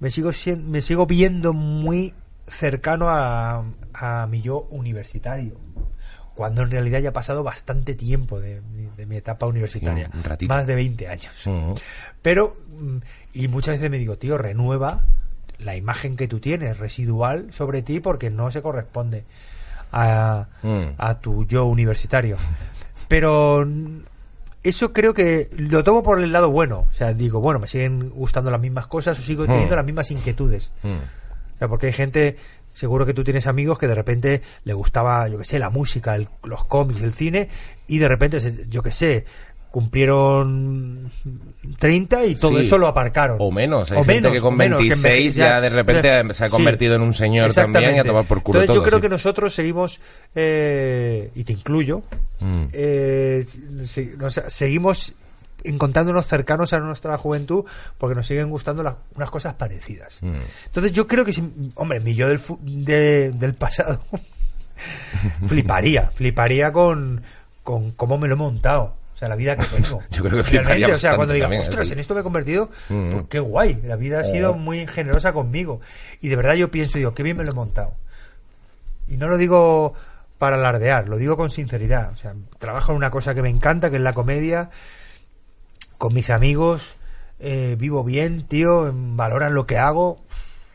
me sigo, me sigo viendo muy cercano a, a mi yo universitario. Cuando en realidad ya ha pasado bastante tiempo de, de mi etapa universitaria. Sí, un ratito. Más de 20 años. Mm. Pero, mm, y muchas veces me digo, tío, renueva la imagen que tú tienes residual sobre ti porque no se corresponde a, Mm. a tu yo universitario. Pero eso creo que lo tomo por el lado bueno. O sea, digo, bueno, me siguen gustando las mismas cosas o sigo teniendo Mm. las mismas inquietudes. Mm. O sea, porque hay gente, seguro que tú tienes amigos que de repente le gustaba, yo que sé, la música, el- los cómics, el cine, y de repente, yo que sé, cumplieron 30 y todo Sí. eso lo aparcaron. O menos, hay O gente menos, que con o menos, que 26 enveje- ya de repente se ha Sí, convertido en un señor también y a tomar por culo Entonces todo, yo creo sí. que nosotros seguimos, eh, y te incluyo, Mm. eh, seguimos encontrándonos cercanos a nuestra juventud porque nos siguen gustando las- unas cosas parecidas. Mm. Entonces yo creo que, si, hombre, mi yo del, de- del pasado fliparía, fliparía con, con cómo me lo he montado. O sea, la vida que tengo. Yo creo que Realmente, O sea, cuando diga, también, ostras, en esto me he convertido, Mm. pues qué guay. La vida ha sido muy generosa conmigo. Y de verdad yo pienso, digo, qué bien me lo he montado. Y no lo digo para alardear, lo digo con sinceridad. O sea, trabajo en una cosa que me encanta, que es la comedia, con mis amigos, eh, vivo bien, tío, valoran lo que hago.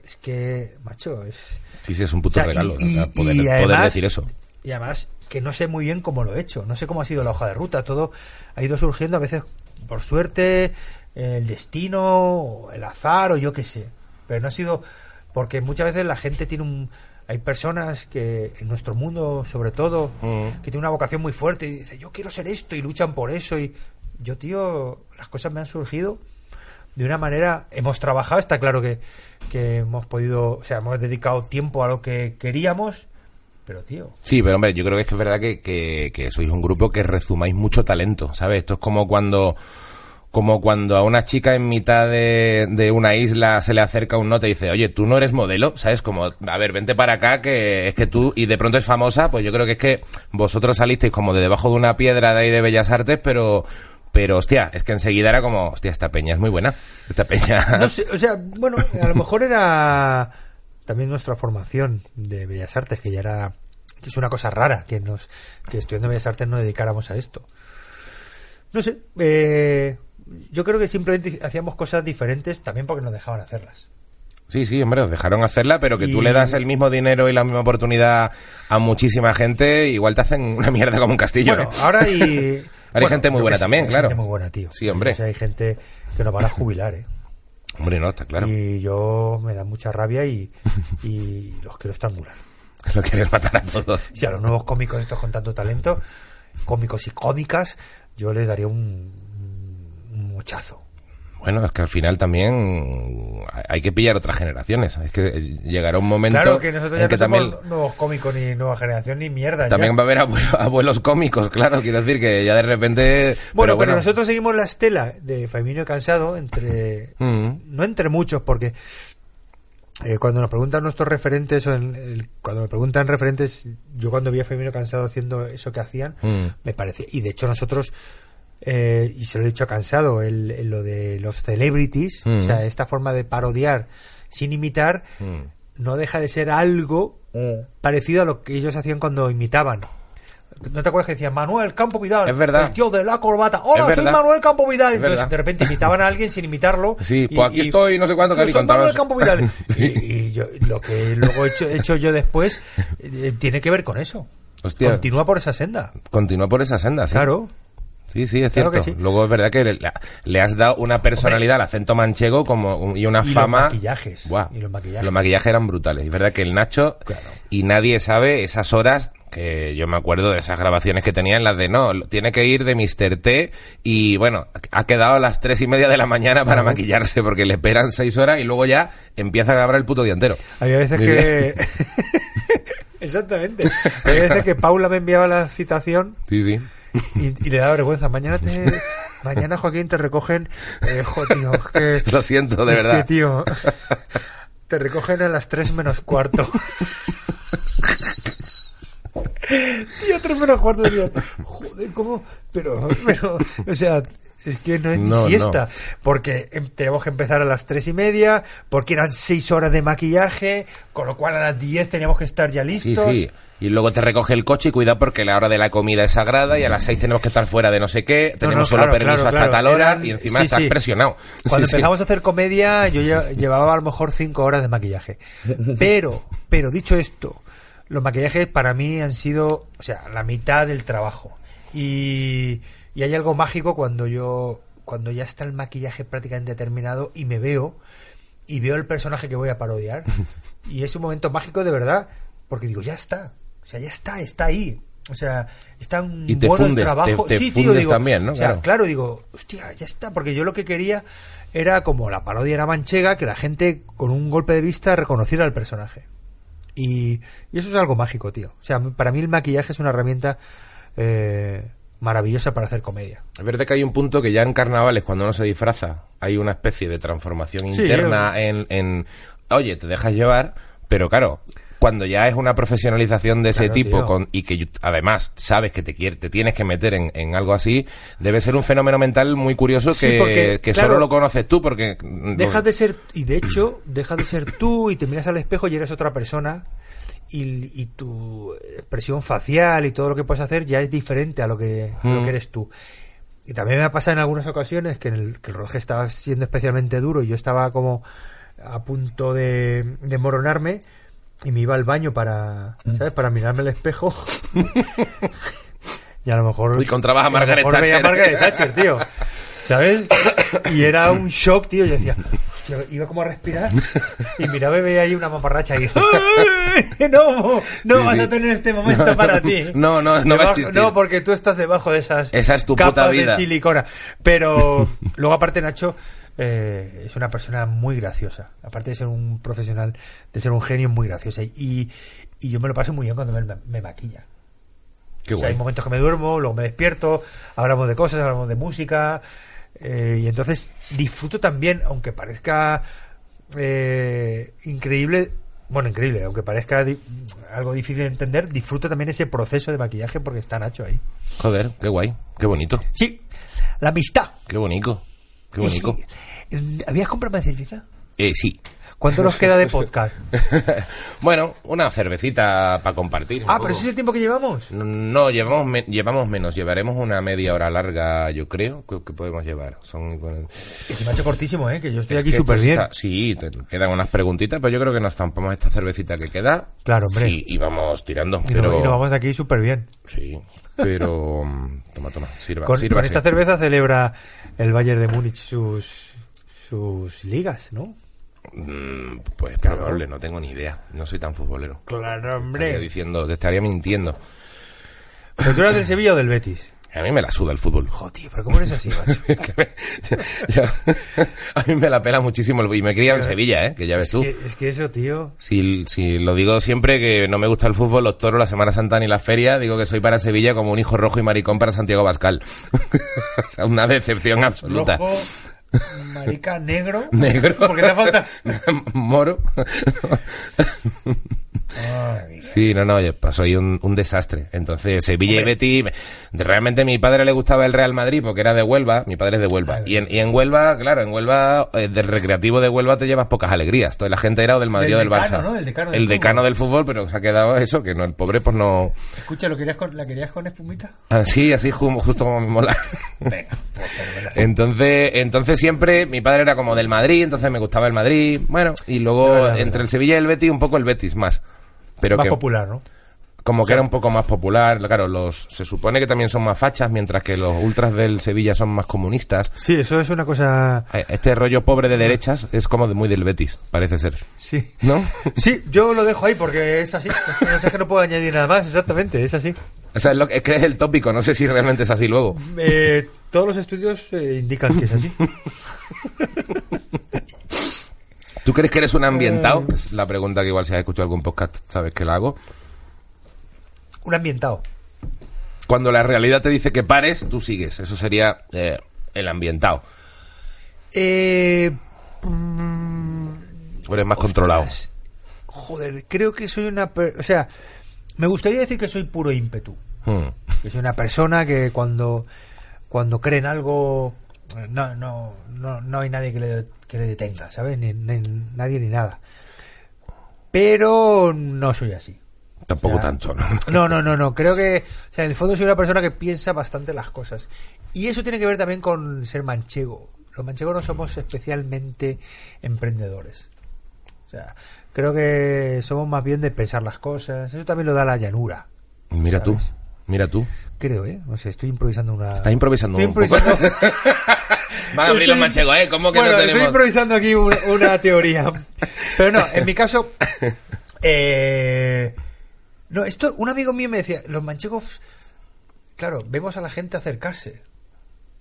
Es que, macho, es... Sí, sí, es un puto O sea, regalo. y- poder, y poder además- decir eso. Y además que no sé muy bien cómo lo he hecho, no sé cómo ha sido la hoja de ruta, todo ha ido surgiendo a veces por suerte, el destino, el azar o yo qué sé, pero no ha sido porque muchas veces la gente tiene un hay personas que en nuestro mundo sobre todo Mm. que tienen una vocación muy fuerte y dicen yo quiero ser esto y luchan por eso y yo tío las cosas me han surgido de una manera hemos trabajado está claro que, que hemos podido o sea hemos dedicado tiempo a lo que queríamos pero tío Sí, pero hombre, yo creo que es que es verdad que, que, que sois un grupo que rezumáis mucho talento, ¿sabes? Esto es como cuando como cuando a una chica en mitad de, de una isla se le acerca un note y dice, oye, tú no eres modelo, ¿sabes? Como, a ver, vente para acá, que es que tú, y de pronto es famosa, pues yo creo que es que vosotros salisteis como de debajo de una piedra de ahí de Bellas Artes, pero, pero hostia, es que enseguida era como, hostia, esta peña es muy buena, esta peña... No sé, o sea, bueno, a lo mejor era también nuestra formación de Bellas Artes, que ya era que es una cosa rara que nos que estudiando Bellas Artes no dedicáramos a esto. No sé, eh, yo creo que simplemente hacíamos cosas diferentes también porque nos dejaban hacerlas. Sí, sí, hombre, os dejaron hacerla, pero que tú le das el mismo dinero y la misma oportunidad a muchísima gente, igual te hacen una mierda como un castillo. Bueno, ¿eh? ahora y hay gente muy buena también, hay claro. Gente muy buena, tío. Sí, hombre. O sea, hay gente que nos van a jubilar, ¿eh? Hombre, no, está claro. Y yo me da mucha rabia y, y los quiero estrangular. Lo quieres matar a todos. Si a los nuevos cómicos estos con tanto talento, cómicos y cómicas, yo les daría un, un mochazo. Bueno, es que al final también hay que pillar otras generaciones. Es que llegará un momento Claro que nosotros ya en que no somos también, nuevos cómicos ni nueva generación ni mierda. también ya. va a haber abuelo- abuelos cómicos, claro. Quiero decir que ya de repente... Bueno, pero, nosotros seguimos la estela de Faimino Cansado entre... Mm. No entre muchos, porque eh, cuando nos preguntan nuestros referentes, o en el- cuando me preguntan referentes, yo cuando vi a Faimino Cansado haciendo eso que hacían, Mm. me parece... Y de hecho nosotros... eh, y se lo he dicho cansado, el, el- lo de los celebrities, Mm. o sea, esta forma de parodiar sin imitar, Mm. no deja de ser algo parecido a lo que ellos hacían cuando imitaban. ¿No te acuerdas que decían Manuel Campo Vidal? Es verdad. El tío de la corbata. Hola, soy. Manuel Campo Vidal. Es Entonces, de repente imitaban a alguien sin imitarlo. Sí, y- pues aquí y- estoy, no sé cuánto, que soy Manuel. Campo Vidal. Sí. Y, y yo, lo que luego he hecho, he hecho yo después eh, tiene que ver con eso. Hostia. Continúa por esa senda. Continúa por esa senda, sí. Claro. Sí, sí, es Claro cierto. que sí. Luego es verdad que le, le has dado una personalidad al acento manchego como un- y una Y los fama. maquillajes. Buah. Y los maquillajes. Los maquillajes eran brutales. Es verdad que el Nacho Claro. y nadie sabe esas horas que yo me acuerdo de esas grabaciones que tenía en las de no, tiene que ir de Mr. T y bueno, ha quedado a las tres y media de la mañana para maquillarse porque le esperan seis horas y lugo ya empieza a grabar el puto día entero. Había veces Muy que. Exactamente. Había veces que Paula me enviaba la citación Sí, sí. Y, y le daba vergüenza. Mañana te. Mañana, Joaquín, te recogen. Eh, jo, tío, es que. Lo siento, de es verdad. que, tío. Te recogen a las 3 menos cuarto. tío, 3 menos cuarto. Tío. Joder, ¿cómo? Pero, pero, o sea. Es que no es ni No, siesta, porque em, tenemos que empezar a las tres y media, porque eran seis horas de maquillaje, con lo cual a las 10 teníamos que estar ya Sí, listos. sí. Y luego te recoge el coche y cuidado porque la hora de la comida es sagrada y a las seis tenemos que estar fuera de no sé qué, tenemos solo claro, permiso claro, hasta tal hora Eran- y encima sí, estás sí. presionado. Cuando Sí, sí. empezamos a hacer comedia, yo lle- llevaba a lo mejor cinco horas de maquillaje. Pero, pero dicho esto, los maquillajes para mí han sido, o sea, la mitad del trabajo. Y, y hay algo mágico cuando yo, cuando ya está el maquillaje prácticamente terminado y me veo y veo el personaje que voy a parodiar y es un momento mágico de verdad porque digo, ya está. O sea, ya está, está ahí. O sea, está un Y te bueno el fundes, trabajo. te- te sí, tío, digo, también, ¿no? O sea, Claro. claro. digo, hostia, ya está, porque yo lo que quería era como la parodia era manchega, que la gente con un golpe de vista reconociera al personaje. Y, y eso es algo mágico, tío. O sea, para mí el maquillaje es una herramienta eh, maravillosa para hacer comedia. Es verdad que hay un punto que ya en carnavales, cuando uno se disfraza, hay una especie de transformación Sí, interna en, en, oye, te dejas llevar, pero claro, cuando ya es una profesionalización de ese Claro, tipo con, y que además sabes que te, quiere, te tienes que meter en, en algo así, debe ser un fenómeno mental muy curioso Sí, que, porque, que claro, solo lo conoces tú porque... mm, Dejas de ser, y de hecho, dejas de ser tú y te miras al espejo y eres otra persona. Y, y tu expresión facial y todo lo que puedes hacer ya es diferente a lo que, a lo Mm. que eres tú. Y también me ha pasado en algunas ocasiones que, en el, que el rodaje estaba siendo especialmente duro y yo estaba como a punto de, de moronarme y me iba al baño para, ¿sabes? Para mirarme al espejo. y a lo mejor... Y encontrabas a Margaret Thatcher. Margaret Thatcher, tío. ¿Sabes? Y era un shock, tío. Yo decía, hostia, iba como a respirar y miraba y veía ahí una mamarracha y no, no Sí, vas sí. a tener este momento para ti. No, no, no va a Debajo- existir. No, porque tú estás debajo de esas Esa es tu capas puta vida. de silicona. Pero luego aparte Nacho eh, es una persona muy graciosa. Aparte de ser un profesional, de ser un genio muy graciosa. Y, y yo me lo paso muy bien cuando me, me maquilla. Qué O sea, guay. hay momentos que me duermo, luego me despierto, hablamos de cosas, hablamos de música. Eh, y entonces disfruto también, aunque parezca eh, increíble, bueno, increíble, aunque parezca di- algo difícil de entender, disfruto también ese proceso de maquillaje porque está Nacho ahí. Joder, qué guay, qué bonito, Sí, la amistad. qué bonito, qué bonito. ¿Habías comprado una cerveza? Eh, sí. ¿Cuánto nos queda de podcast? bueno, una cervecita para compartir. ah, pero ese es el tiempo que llevamos. No, llevamos, me- llevamos menos. Llevaremos una media hora larga, yo creo, que, que podemos llevar. Son, Que se me ha hecho cortísimo, ¿eh? Que yo estoy Es aquí súper bien. está- sí, te quedan unas preguntitas, pero yo creo que nos zampamos esta cervecita que queda. Claro, hombre. Sí, y vamos tirando. Y, pero, nos, y nos vamos de aquí súper bien. Sí, pero... mm, toma, toma, sirva, Con, sírvase. con esta cerveza celebra el Bayern de Múnich sus sus ligas, ¿no? Mm, pues Claro. probable, no tengo ni idea. No soy tan futbolero. Claro, Estaría diciendo, te estaría mintiendo. ¿Pero tú del Sevilla o del Betis? A mí me la suda el fútbol. Joder, pero ¿cómo eres así, macho? Yo- a mí me la pela muchísimo el, y me he criado en Sevilla, ¿eh? que ya ves Es tú. que, es que eso, tío... Si, si lo digo siempre que no me gusta el fútbol, los toros, la Semana Santa ni la feria, digo que soy para Sevilla como un hijo rojo y maricón para Santiago Bascal. o sea, una decepción absoluta. Rojo, marica, negro... Negro. Porque te falta... Moro. Sí, no, no, soy un, un desastre. Entonces, Sevilla y Betis, me- realmente a mi padre le gustaba el Real Madrid porque era de Huelva, mi padre es de Huelva. Y en, y en Huelva, claro, en Huelva, eh, del recreativo de Huelva te llevas pocas alegrías. Toda la gente era o del Madrid Del o del decano, Barça. ¿no? El decano del El decano fútbol. del fútbol, pero se ha quedado eso, que no, el pobre pues no... Escucha, ¿lo querías con, ¿la querías con espumita? Así, así ju- justo como me mola. Venga, pues fenomenal. Entonces, entonces siempre mi padre era como del Madrid, entonces me gustaba el Madrid, bueno, y luego entre el Sevilla y el Betis un poco el Betis más. Pero Más que, popular, ¿no? como que era un poco más popular, claro, los se supone que también son más fachas, mientras que los ultras del Sevilla son más comunistas. Sí, eso es una cosa... Eh, Este rollo pobre de derechas es como de muy del Betis, parece ser. Sí. ¿No? Sí, yo lo dejo ahí porque es así. Es que no sé que no puedo añadir nada más, exactamente, es así. O sea, es, lo, es que es el tópico, no sé si realmente es así luego. Eh, todos los estudios eh, indican que es así. ¿Tú crees que eres un ambientado? Eh. Es la pregunta que igual si has escuchado algún podcast, sabes que la hago. Un ambientado. Cuando la realidad te dice que pares, tú sigues. Eso sería eh, el ambientado. Eh, mm, O eres más controlado. Joder, creo que soy una... per- O sea, me gustaría decir que soy puro ímpetu. Hmm. Que soy una persona que cuando, cuando cree en algo... No, no, no, no hay nadie que le, que le detenga, ¿sabes? Ni, ni- nadie ni nada. Pero no soy así. Tampoco tanto, ¿no? No, no, no, no. Creo que, o sea, en el fondo soy una persona que piensa bastante las cosas. Y eso tiene que ver también con ser manchego. Los manchegos no somos especialmente emprendedores. O sea, creo que somos más bien de pensar las cosas. Eso también lo da la llanura. Mira tú, ¿Sabes? mira tú. Creo, ¿eh? No sé, estoy improvisando una... Estás improvisando Estoy un poco. Van a abrir los manchegos, ¿eh? ¿Cómo que bueno, no tenemos...? estoy improvisando aquí una, una teoría. Pero no, en mi caso... Eh, no, esto... Un amigo mío me decía, los manchegos... Claro, vemos a la gente acercarse.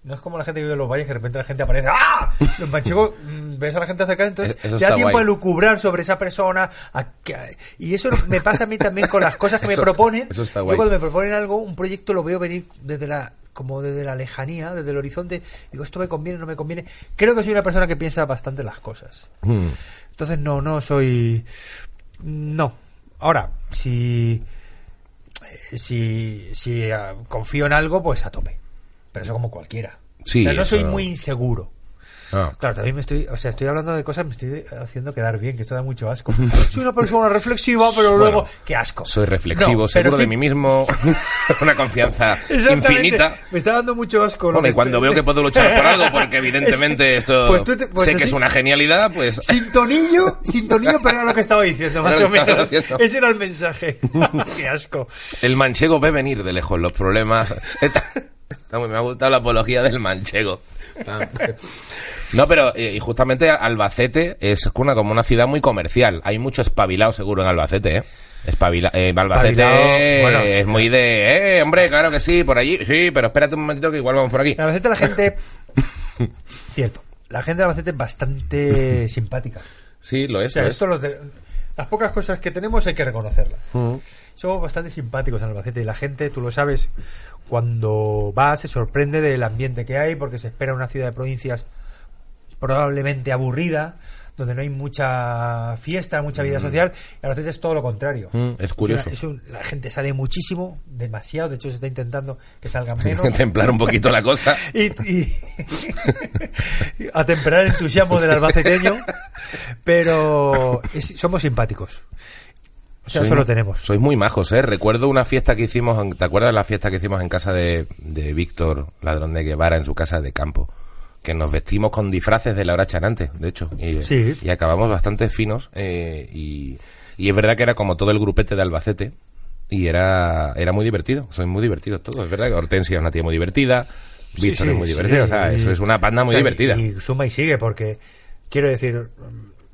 No es como la gente que vive en los valles que de repente la gente aparece. ¡Ah! Los manchegos mm, ves a la gente acercarse, entonces Eso te da tiempo guay. a lucubrar sobre esa persona. a y eso me pasa a mí también con las cosas que me Eso- proponen. eso está Yo cuando me proponen algo, un proyecto lo veo venir desde la como desde la lejanía, desde el horizonte. Digo, esto me conviene, no me conviene. Creo que soy una persona que piensa bastante las cosas. Mm. Entonces no, no soy... No. Ahora, si... Si, si ah, confío en algo, pues a tope. Pero eso como cualquiera. Sí, Pero no soy muy inseguro. Ah. Claro, también me estoy, o sea, estoy hablando de cosas, me estoy haciendo quedar bien, que esto da mucho asco. Soy una persona reflexiva, pero Bueno, luego, qué asco. Soy reflexivo, No, seguro de mí mismo, una confianza infinita. Me está dando mucho asco. Hombre, que cuando estoy- veo que puedo luchar por algo, porque evidentemente Es- esto pues tú te- pues sé que así- es una genialidad, pues Sintonillo, sintonillo, pero era lo que estaba diciendo, más o que menos. Ese era el mensaje. qué asco. el manchego ve venir de lejos los problemas. Está- está muy- me ha gustado la apología del manchego. No, pero eh, y justamente Albacete es una como una ciudad muy comercial. Hay mucho espabilado seguro en Albacete, ¿eh? Espabila, eh, Albacete Espabilado, bueno, es sí. muy de, eh, hombre, claro que sí, por allí, sí, pero espérate un momentito que igual vamos por aquí. En Albacete la gente... Cierto. La gente de Albacete es bastante simpática. Sí, lo O es. sea, lo es. esto lo de- las pocas cosas que tenemos hay que reconocerlas. Mm. Somos bastante simpáticos en Albacete y la gente, tú lo sabes, cuando va se sorprende del ambiente que hay porque se espera una ciudad de provincias probablemente aburrida, donde no hay mucha fiesta, mucha vida social, y Albacete es todo lo contrario. Mm, es curioso. Es un- la gente sale muchísimo, demasiado, de hecho se está intentando que salgan menos. Templar un poquito la cosa. y, y- a temperar el entusiasmo del albaceteño, pero es- somos simpáticos. O sea, eso lo tenemos. Sois muy majos, ¿eh? Recuerdo una fiesta que hicimos, en- ¿te acuerdas de la fiesta que hicimos en casa de, de Víctor, ladrón de Guevara, en su casa de campo? Que nos vestimos con disfraces de la hora chanante, de hecho. Y, Sí. y acabamos bastante finos. eh, y, y es verdad que era como todo el grupete de Albacete. Y era, era muy divertido. Sois muy divertidos todos. Es verdad que Hortensia es una tía muy divertida. Víctor sí, es muy divertido. O sea, eso es una panda muy O sea, divertida. Y, y suma y sigue, porque quiero decir,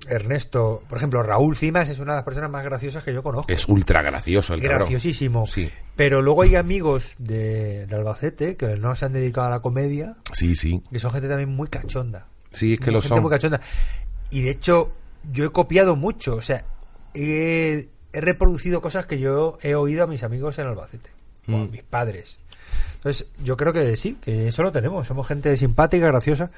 Ernesto, por ejemplo, Raúl Cimas es una de las personas más graciosas que yo conozco. Es ultra gracioso el cabrón. Graciosísimo. Sí. Pero luego hay amigos de, de Albacete que no se han dedicado a la comedia, Sí, sí. que son gente también muy cachonda. Sí, es que lo gente son. muy cachonda. Y de hecho, yo he copiado mucho. O sea, he, he reproducido cosas que yo he oído a mis amigos en Albacete. O a Mm. mis padres. Entonces, yo creo que sí, que eso lo tenemos. Somos gente simpática, graciosa.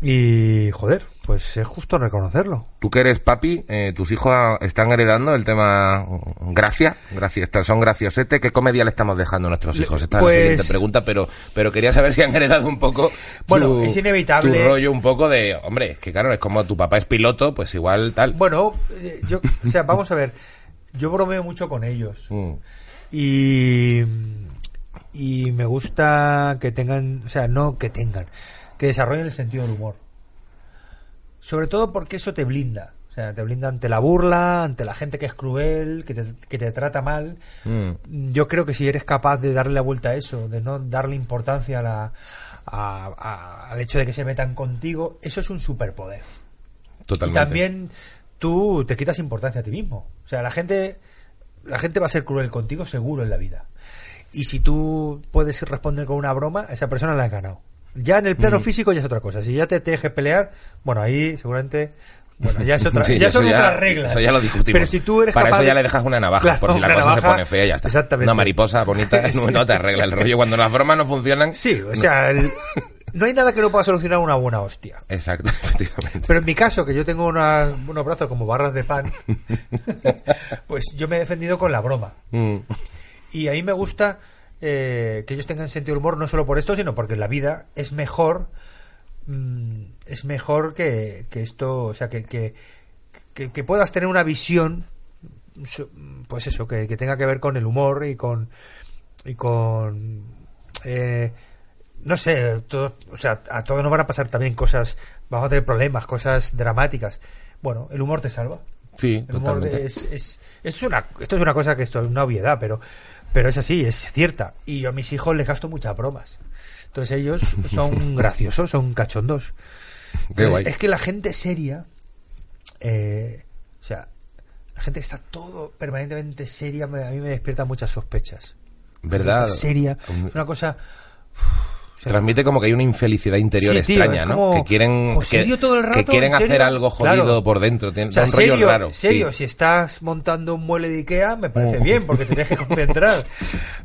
Y, joder, pues es justo reconocerlo. Tú que eres papi, eh, tus hijos están heredando el tema mm, gracia, gracia, son graciosete. ¿Qué comedia le estamos dejando a nuestros hijos? Esta es pues- la siguiente pregunta, pero, pero quería saber si han heredado un poco. Bueno, tu- es inevitable. Tu rollo un poco de, hombre, es que claro, es como tu papá es piloto, pues igual tal. Bueno, eh, yo, o sea, vamos a ver. Yo bromeo mucho con ellos. Mm, Y, y me gusta que tengan, o sea, no que tengan, que desarrollen el sentido del humor. Sobre todo porque eso te blinda. O sea, te blinda ante la burla, ante la gente que es cruel, que te, que te trata mal. mm. Yo creo que si eres capaz de darle la vuelta a eso, de no darle importancia a la, a- a- al hecho de que se metan contigo, eso es un superpoder. Y Totalmente. también tú te quitas importancia a ti mismo. O sea, la gente, la gente va a ser cruel contigo seguro en la vida. Y si tú puedes responder con una broma, a esa persona la has ganado. Ya en el Mm. plano físico ya es otra cosa. Si ya te tienes que pelear, bueno, ahí seguramente, bueno, ya es otra, Sí, ya son ya- otras reglas. Eso ya lo discutimos. Pero si tú eres Para capaz eso ya de- le dejas una navaja, Claro, por si la una cosa se pone fea, ya está. Exactamente. Una mariposa bonita, no, no te arregla el rollo. Cuando las bromas no funcionan. Sí, o sea, el- no hay nada que no pueda solucionar una buena hostia. Exacto, efectivamente. Pero en mi caso, que yo tengo unas- unos brazos como barras de pan, pues yo me he defendido con la broma. Mm. Y a mí me gusta eh, que ellos tengan sentido del humor no solo por esto, sino porque la vida es mejor. mm, es mejor que, que esto, o sea, que, que, que- puedas tener una visión, pues eso, que, tenga que ver con el humor y con. y con. eh, no sé, o sea, a todos nos van a pasar también cosas, vamos a tener problemas, cosas dramáticas. Bueno, el humor te salva. Sí, El humor totalmente. es, es, esto es una esto es una cosa que esto es una obviedad, pero pero es así, es cierta. Y yo a mis hijos les gasto muchas bromas. Entonces ellos son graciosos, son cachondos. Qué guay. Es que la gente seria, eh, o sea, la gente que está todo permanentemente seria, me- a mí me despierta muchas sospechas. ¿Verdad? Seria, es una cosa... Transmite como que hay una infelicidad interior Sí, tío, extraña, ¿no? que quieren, que, todo el que rato, quieren ¿en serio? hacer algo jodido Claro. por dentro. Tiene O sea, un rollo serio, raro. serio, sí. si estás montando un mueble de Ikea, me parece Mm. bien, porque te tienes que concentrar.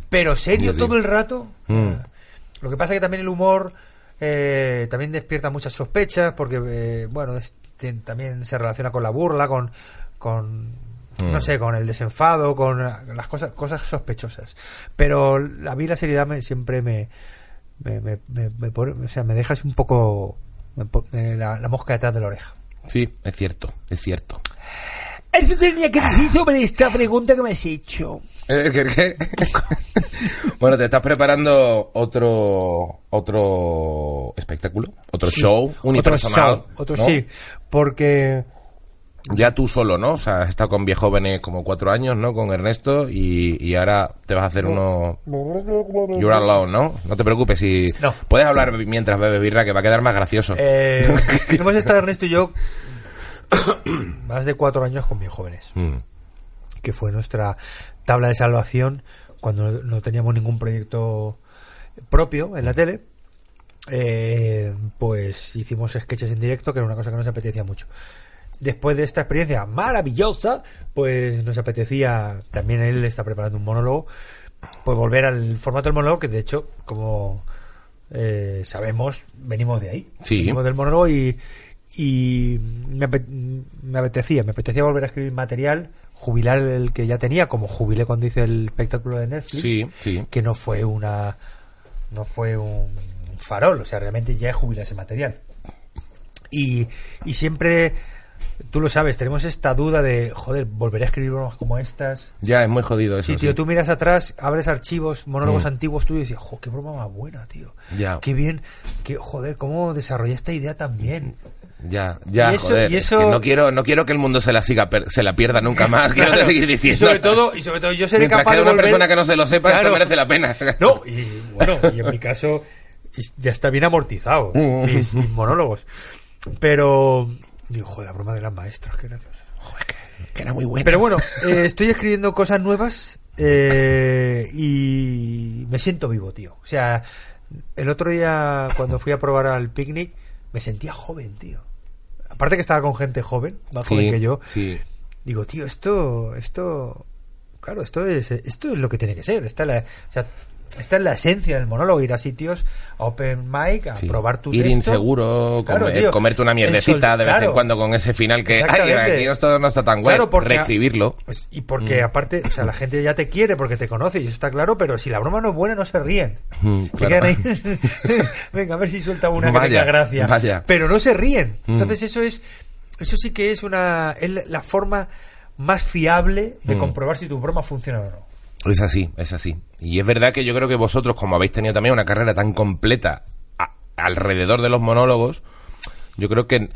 Pero serio todo el rato. Mm. Lo que pasa es que también el humor eh, también despierta muchas sospechas, porque, eh, bueno, es- te- también se relaciona con la burla, con, con no Mm. sé, con el desenfado, con las cosas, cosas sospechosas. Pero a mí la seriedad me, siempre me, me, me, me- me pone- o sea, me deja así un poco la, la mosca detrás de la oreja. Sí, es cierto, es cierto. Eso tenía que decir sobre esta pregunta que me has hecho. Eh, bueno, te estás preparando otro otro espectáculo, otro show Otro unipersonal. show, otro ¿no? sí, porque Ya tú solo, ¿no? O sea, has estado con viejóvenes como cuatro años, ¿no? Con Ernesto y, y ahora te vas a hacer uno... You're alone, ¿no? No te preocupes si... No. Puedes hablar mientras bebes birra que va a quedar más gracioso. eh, hemos estado Ernesto y yo más de cuatro años con bien jóvenes, Mm. que fue nuestra tabla de salvación cuando no- no teníamos ningún proyecto propio en la tele. eh, pues hicimos sketches en directo, que era una cosa que nos apetecía mucho. Después de esta experiencia maravillosa, pues nos apetecía, también él está preparando un monólogo, pues volver al formato del monólogo, que de hecho, como eh, sabemos, venimos de ahí. Sí. Venimos del monólogo y, y me, ape- me apetecía, me apetecía volver a escribir material, jubilar el que ya tenía, como jubilé cuando hice el espectáculo de Netflix Sí, sí. que no fue una no fue un farol, o sea, realmente ya jubilé ese material. Y, y siempre, tú lo sabes, tenemos esta duda de, joder, volveré a escribir bromas como estas. Ya, es muy jodido eso. Sí, tío, sí. tú miras atrás, abres archivos, monólogos Mm. antiguos tuyos y dices, jo, qué broma más buena, tío. Ya. Qué bien, que, joder, cómo desarrollé esta idea tan bien. Ya, ya, Y eso- joder. y es eso- que no quiero, no quiero que el mundo se la siga, per- se la pierda nunca más. Quiero Claro. seguir Y diciendo. sobre todo, y sobre todo yo seré Mientras capaz quede de una volver- persona que no se lo sepa, Claro. esto merece la pena. No, y bueno, y en mi caso y- ya está bien amortizado Mm. mis, mis monólogos. Pero digo, joder, la broma de las maestras, qué gracioso. Joder, que, que era muy buena. Pero bueno, eh, estoy escribiendo cosas nuevas eh, y me siento vivo, tío. O sea, el otro día cuando fui a probar al picnic me sentía joven, tío. Aparte que estaba con gente joven, más sí, joven que yo. Sí. Digo, tío, esto, esto, claro, esto es, esto es lo que tiene que ser. Esta es la, o sea, esta es la esencia del monólogo, ir a sitios, a open mic, a sí. probar tu Ir texto. inseguro, Claro, comer- tío. comerte una mierdecita de vez en cuando con ese final que, ay, aquí no está tan guay. Claro, porque- Reescribirlo. Pues, y porque Mm. aparte, o sea, la gente ya te quiere porque te conoce y eso está claro, pero si la broma no es buena no se ríen. Mm, Se claro. quedan ahí. Venga, a ver si suelta una que Vaya, tenga gracia. vaya. Pero no se ríen. Mm. Entonces eso es, eso sí que es una, es la- forma más fiable de comprobar si tu broma funciona o no. Es así, es así. Y es verdad que yo creo que vosotros, como habéis tenido también una carrera tan completa a- alrededor de los monólogos, yo creo que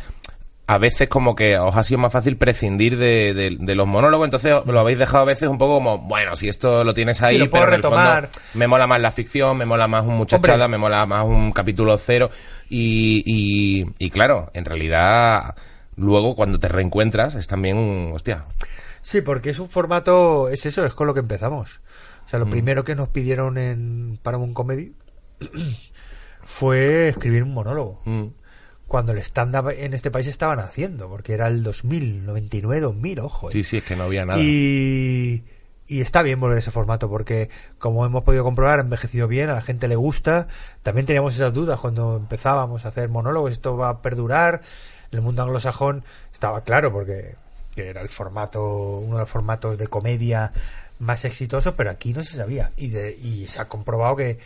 a veces como que os ha sido más fácil prescindir de, de- de los monólogos, entonces lo habéis dejado a veces un poco como, bueno, si esto lo tienes ahí, Sí, lo puedo pero en el fondo retomar. me mola más la ficción, me mola más un muchachada, Hombre. me mola más un capítulo cero. Y, y, y claro, en realidad, luego cuando te reencuentras es también un, hostia, Sí, porque es un formato, es eso, es con lo que empezamos. O sea, lo Mm. primero que nos pidieron en Paramount Comedy fue escribir un monólogo. mm, Cuando el stand-up en este país estaban haciendo, porque era el 2000, 99, 2000, ojo. eh. sí, sí, es que no había nada. Y, y está bien volver a ese formato, porque como hemos podido comprobar, ha envejecido bien, a la gente le gusta. También teníamos esas dudas cuando empezábamos a hacer monólogos, esto va a perdurar. En el mundo anglosajón estaba claro, porque que era el formato, uno de los formatos de comedia más exitosos, pero aquí no se sabía. Y, de, y se ha comprobado que,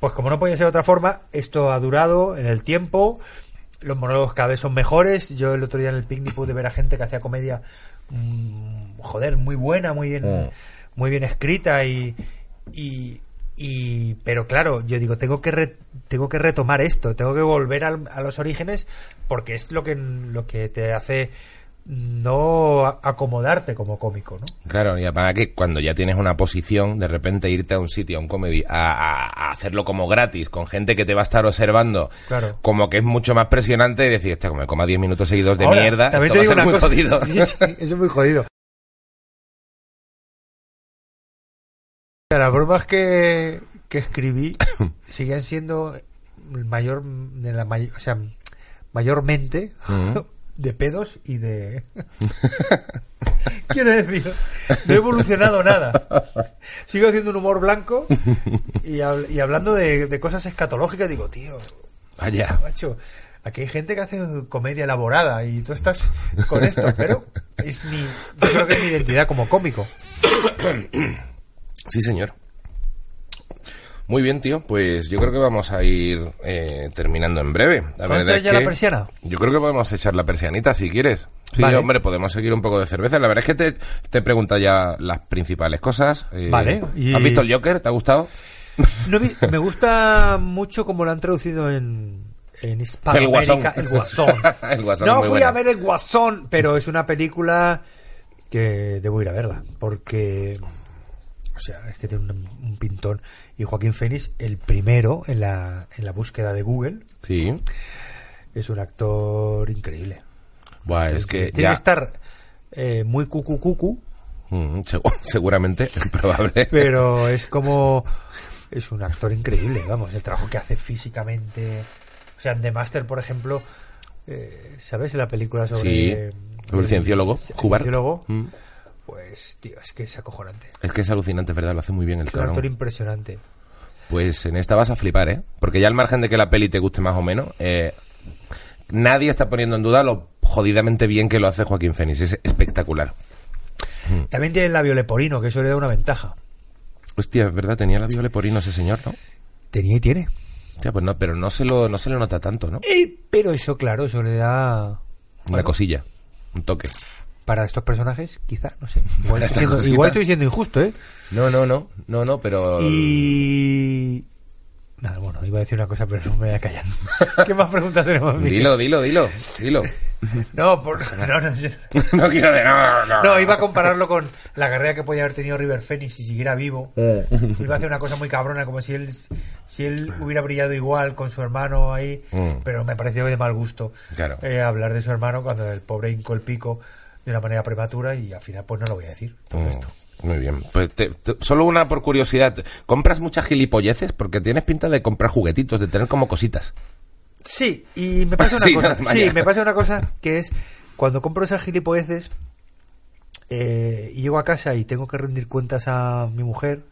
pues como no podía ser de otra forma, esto ha durado en el tiempo. Los monólogos cada vez son mejores. Yo el otro día en el picnic pude ver a gente que hacía comedia, mm, joder, muy buena, muy bien, Mm. muy bien escrita y, y, y- pero claro, yo digo, tengo que re- tengo que retomar esto, tengo que volver al- a los orígenes porque es lo que lo que te hace no acomodarte como cómico, ¿no? Claro, y para que cuando ya tienes una posición, de repente irte a un sitio, a un comedy, a, hacerlo como gratis, con gente que te va a estar observando, Claro. como que es mucho más presionante y decir, "Hostia, como me coma 10 minutos seguidos de Ahora, mierda, esto va a ser muy cosa. jodido. Sí, sí, eso es muy jodido. Las bromas que, que escribí siguen siendo el mayor, de la may- o sea, mayormente Ujú. de pedos y de... Quiero decir, no he evolucionado nada. Sigo haciendo un humor blanco y, hab- y hablando de, de cosas escatológicas. Digo, tío, Vaya. macho, aquí hay gente que hace comedia elaborada y tú estás con esto, pero es mi, yo creo que es mi identidad como cómico. Sí, señor. Muy bien, tío. Pues yo creo que vamos a ir eh, terminando en breve. La ¿Puedes verdad echar es ya la persiana? Yo creo que podemos echar la persianita si quieres. Sí, Vale. hombre, podemos seguir un poco de cerveza. La verdad es que te, te he preguntado ya las principales cosas. Eh, Vale, y- ¿Has visto el Joker? ¿Te ha gustado? No me gusta mucho como lo han traducido en, en Hispanoamérica, El el Guasón. El Guasón no fui buena. a ver el Guasón, pero es una película que debo ir a verla, porque... O sea, es que tiene un, un pintón. Y Joaquín Phoenix, el primero en la, en la búsqueda de Google, Sí. es un actor increíble. Buah, es que Tiene ya... que estar eh, muy cucu cucu, Mm, segu- seguramente, probable. pero es como es un actor increíble vamos el trabajo que hace físicamente o sea en The Master por ejemplo eh, sabes la película sobre Sí, sobre el cienciólogo, Hubbard. cienciólogo, Mm. Pues tío es que es acojonante Es que es alucinante, ¿verdad? Lo hace muy bien el es un actor impresionante Pues en esta vas a flipar, ¿eh? Porque ya al margen de que la peli te guste más o menos, eh, nadie está poniendo en duda lo jodidamente bien que lo hace Joaquín Phoenix. Es espectacular. también tiene el labio leporino que eso le da una ventaja Hostia, es verdad, tenía labio leporino ese señor, ¿no? tenía y tiene Hostia, pues no, pero no se lo, no se le nota tanto, ¿no? Eh, pero eso claro eso le da Una bueno, cosilla, un toque. Para estos personajes quizá no sé igual estoy siendo, Cosita. igual estoy siendo injusto eh No, no, no, no, no, pero... Y. Nada, bueno, iba a decir una cosa, pero no me voy a callar. ¿Qué más preguntas tenemos? Miguel? Dilo, dilo, dilo, dilo. No, por... no, no, no quiero de... No, no, no, iba a compararlo con la carrera que podía haber tenido River Phoenix si siguiera vivo. Iba a hacer una cosa muy cabrona, como si él, si él hubiera brillado igual con su hermano ahí, Mm. pero me pareció de mal gusto Claro. eh, hablar de su hermano cuando el pobre hincó el pico de una manera prematura y al final pues no lo voy a decir todo Mm, esto. Muy bien. Pues te- te- solo una por curiosidad. ¿Compras muchas gilipolleces? Porque tienes pinta de comprar juguetitos, de tener como cositas. Sí, y me pasa una Sí, cosa. no, sí, me pasa una cosa que es cuando compro esas gilipolleces eh, y llego a casa y tengo que rendir cuentas a mi mujer,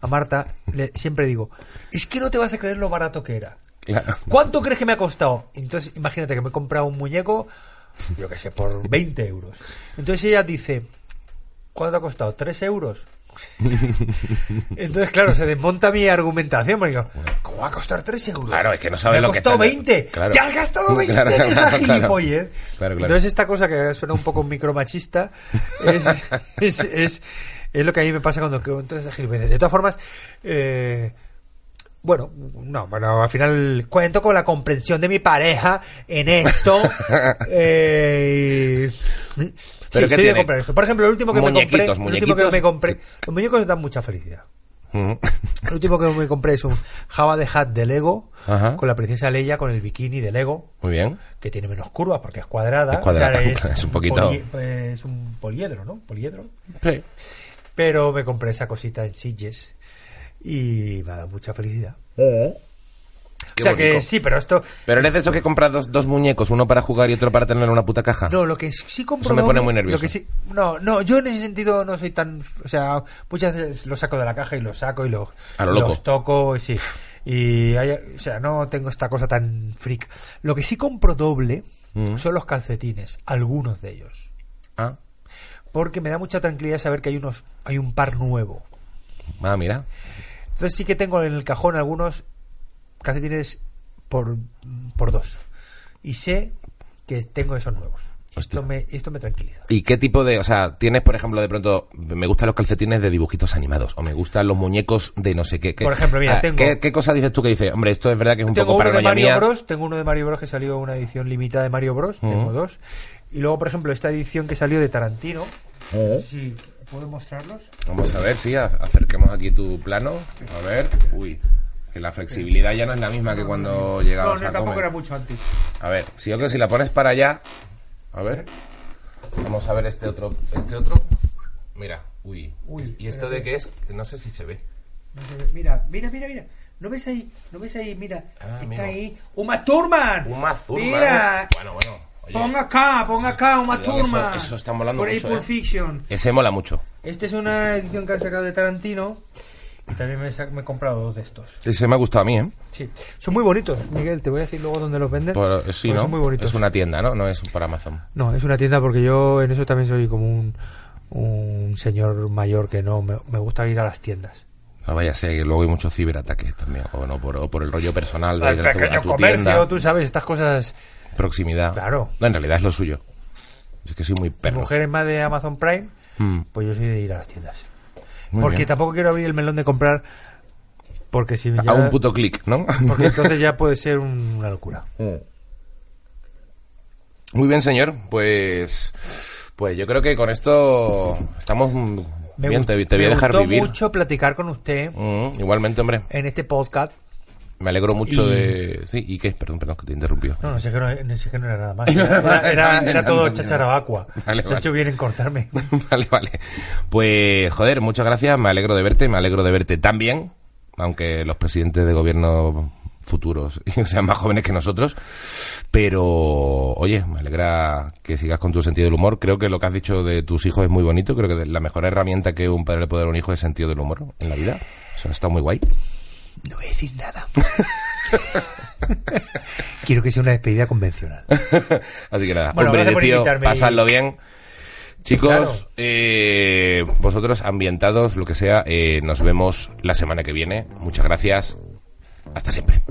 a Marta, le- siempre digo, es que no te vas a creer lo barato que era. Claro. ¿Cuánto crees que me ha costado? Entonces, imagínate que me he comprado un muñeco, yo qué sé, por 20 euros. Entonces ella dice, ¿cuánto ha costado? ¿3 euros? Entonces, claro, se desmonta mi argumentación. porque digo, ¿cómo va a costar 3 euros? Claro, es que no Me ha lo que está- 20. Claro. ¡Ya has gastado 20 Claro, en esa claro, gilipollez! Entonces, esta cosa que suena un poco micromachista es, es, es, es lo que a mí me pasa cuando cuento esa gilipollez. De todas formas, eh, bueno, no, bueno, al final cuento con la comprensión de mi pareja en esto. eh, ¿Pero sí, tiene? comprar esto. Por ejemplo, el último que me compré, el último que me compré, los muñecos dan mucha felicidad. Mm. El último que me compré es un Java de Hat de Lego Ajá. con la princesa Leia con el bikini de Lego Muy bien. que tiene menos curvas porque es cuadrada. Es cuadrada, O sea, es un poquito- es un poliedro, ¿no? Poliedro. Sí. Pero me compré esa cosita en Sitges y me ha dado mucha felicidad. Qué o sea bonito. que sí, pero esto... Pero eres de eso que compras dos, dos muñecos, uno para jugar y otro para tener en una puta caja. No, lo que sí compro Eso me pone doble- muy nervioso. Lo que sí, no, no, yo en ese sentido no soy tan, o sea, muchas veces lo saco de la caja y lo saco y lo, A lo loco. los toco y sí. Y hay- o sea, no tengo esta cosa tan freak. Lo que sí compro doble Mm. son los calcetines, algunos de ellos, Ah, porque me da mucha tranquilidad saber que hay unos hay un par nuevo. ah, mira. Entonces sí que tengo en el cajón algunos calcetines por, por dos. Y sé que tengo esos nuevos. Esto me, esto me tranquiliza. ¿Y qué tipo de, o sea, tienes, por ejemplo, de pronto, me gustan los calcetines de dibujitos animados, o me gustan los muñecos de no sé qué? qué- Por ejemplo, mira, Ah, tengo- ¿qué, qué cosa dices tú que dices? Hombre, esto es verdad que es un Tengo poco uno de Mario. Bros. Tengo uno de Mario Bros. que salió una edición limitada de Mario Bros. Tengo dos. Y luego, por ejemplo, esta edición que salió de Tarantino. Si puedo mostrarlos. Vamos a ver, sí, acerquemos aquí tu plano. A ver, uy, que la flexibilidad ya no es la misma que cuando llegabas No, no, tampoco era mucho antes. A ver, si yo que si la pones para allá, a ver, vamos a ver este otro, este otro. Mira, uy, Uy, ¿y esto de qué es? No sé si se ve. No se ve. Mira, mira, mira, mira. ¿No ves ahí? ¿No ves ahí? Mira. Ah, está ahí. ¡Uma Thurman! Uma Thurman. Mira. Bueno, bueno. Oye, Pon acá, pon acá, Uma Cuidado, eso- está molando Por mucho, Pulp eh. Fiction. Ese mola mucho. Esta es una edición que han sacado de Tarantino. Y también me, me he comprado dos de estos. Ese me ha gustado a mí, ¿eh? Sí. Son muy bonitos, Miguel. Te voy a decir luego dónde los venden. Por- sí, ¿no? Son muy bonitos. Es una tienda, ¿no? No es por Amazon. No, es una tienda porque yo en eso también soy como un, un señor mayor que no me, me gusta ir a las tiendas. No vaya a ser que luego hay muchos ciberataques también. O, no, por, o por el rollo personal de ir a tu, a tu comercio, tienda. tú sabes, estas cosas. Proximidad. Claro. No, en realidad es lo suyo. Es que soy muy perro. mujer es más de Amazon Prime, Mm, pues yo soy de ir a las tiendas. muy porque bien. tampoco quiero abrir el melón de comprar, porque si ya- A un puto clic, ¿no? porque entonces ya puede ser un- una locura. Muy bien, señor. Pues, pues yo creo que con esto estamos Me bien. Te, voy a dejar gustó vivir. mucho platicar con usted Mm, igualmente, hombre. en este podcast. Me alegro mucho Y- de. Sí, ¿y qué? Perdón, perdón, que te interrumpió. No, no sé que no, no sé que no era nada más. Era, era- era todo chacharabacua. Vale, Se ha vale. hecho bien en cortarme. vale, vale. Pues, joder, muchas gracias. Me alegro de verte. Me alegro de verte tan bien. Aunque los presidentes de gobierno futuros sean más jóvenes que nosotros. Pero, oye, me alegra que sigas con tu sentido del humor. Creo que lo que has dicho de tus hijos es muy bonito. Creo que la mejor herramienta que un padre le puede dar a un hijo es sentido del humor en la vida. Eso está muy guay. No voy a decir nada. Quiero que sea una despedida convencional. Así que nada, Bueno, hombre tío, y- pasadlo bien. Chicos, Claro. eh, vosotros ambientados, lo que sea, eh, nos vemos la semana que viene. Muchas gracias. Hasta siempre.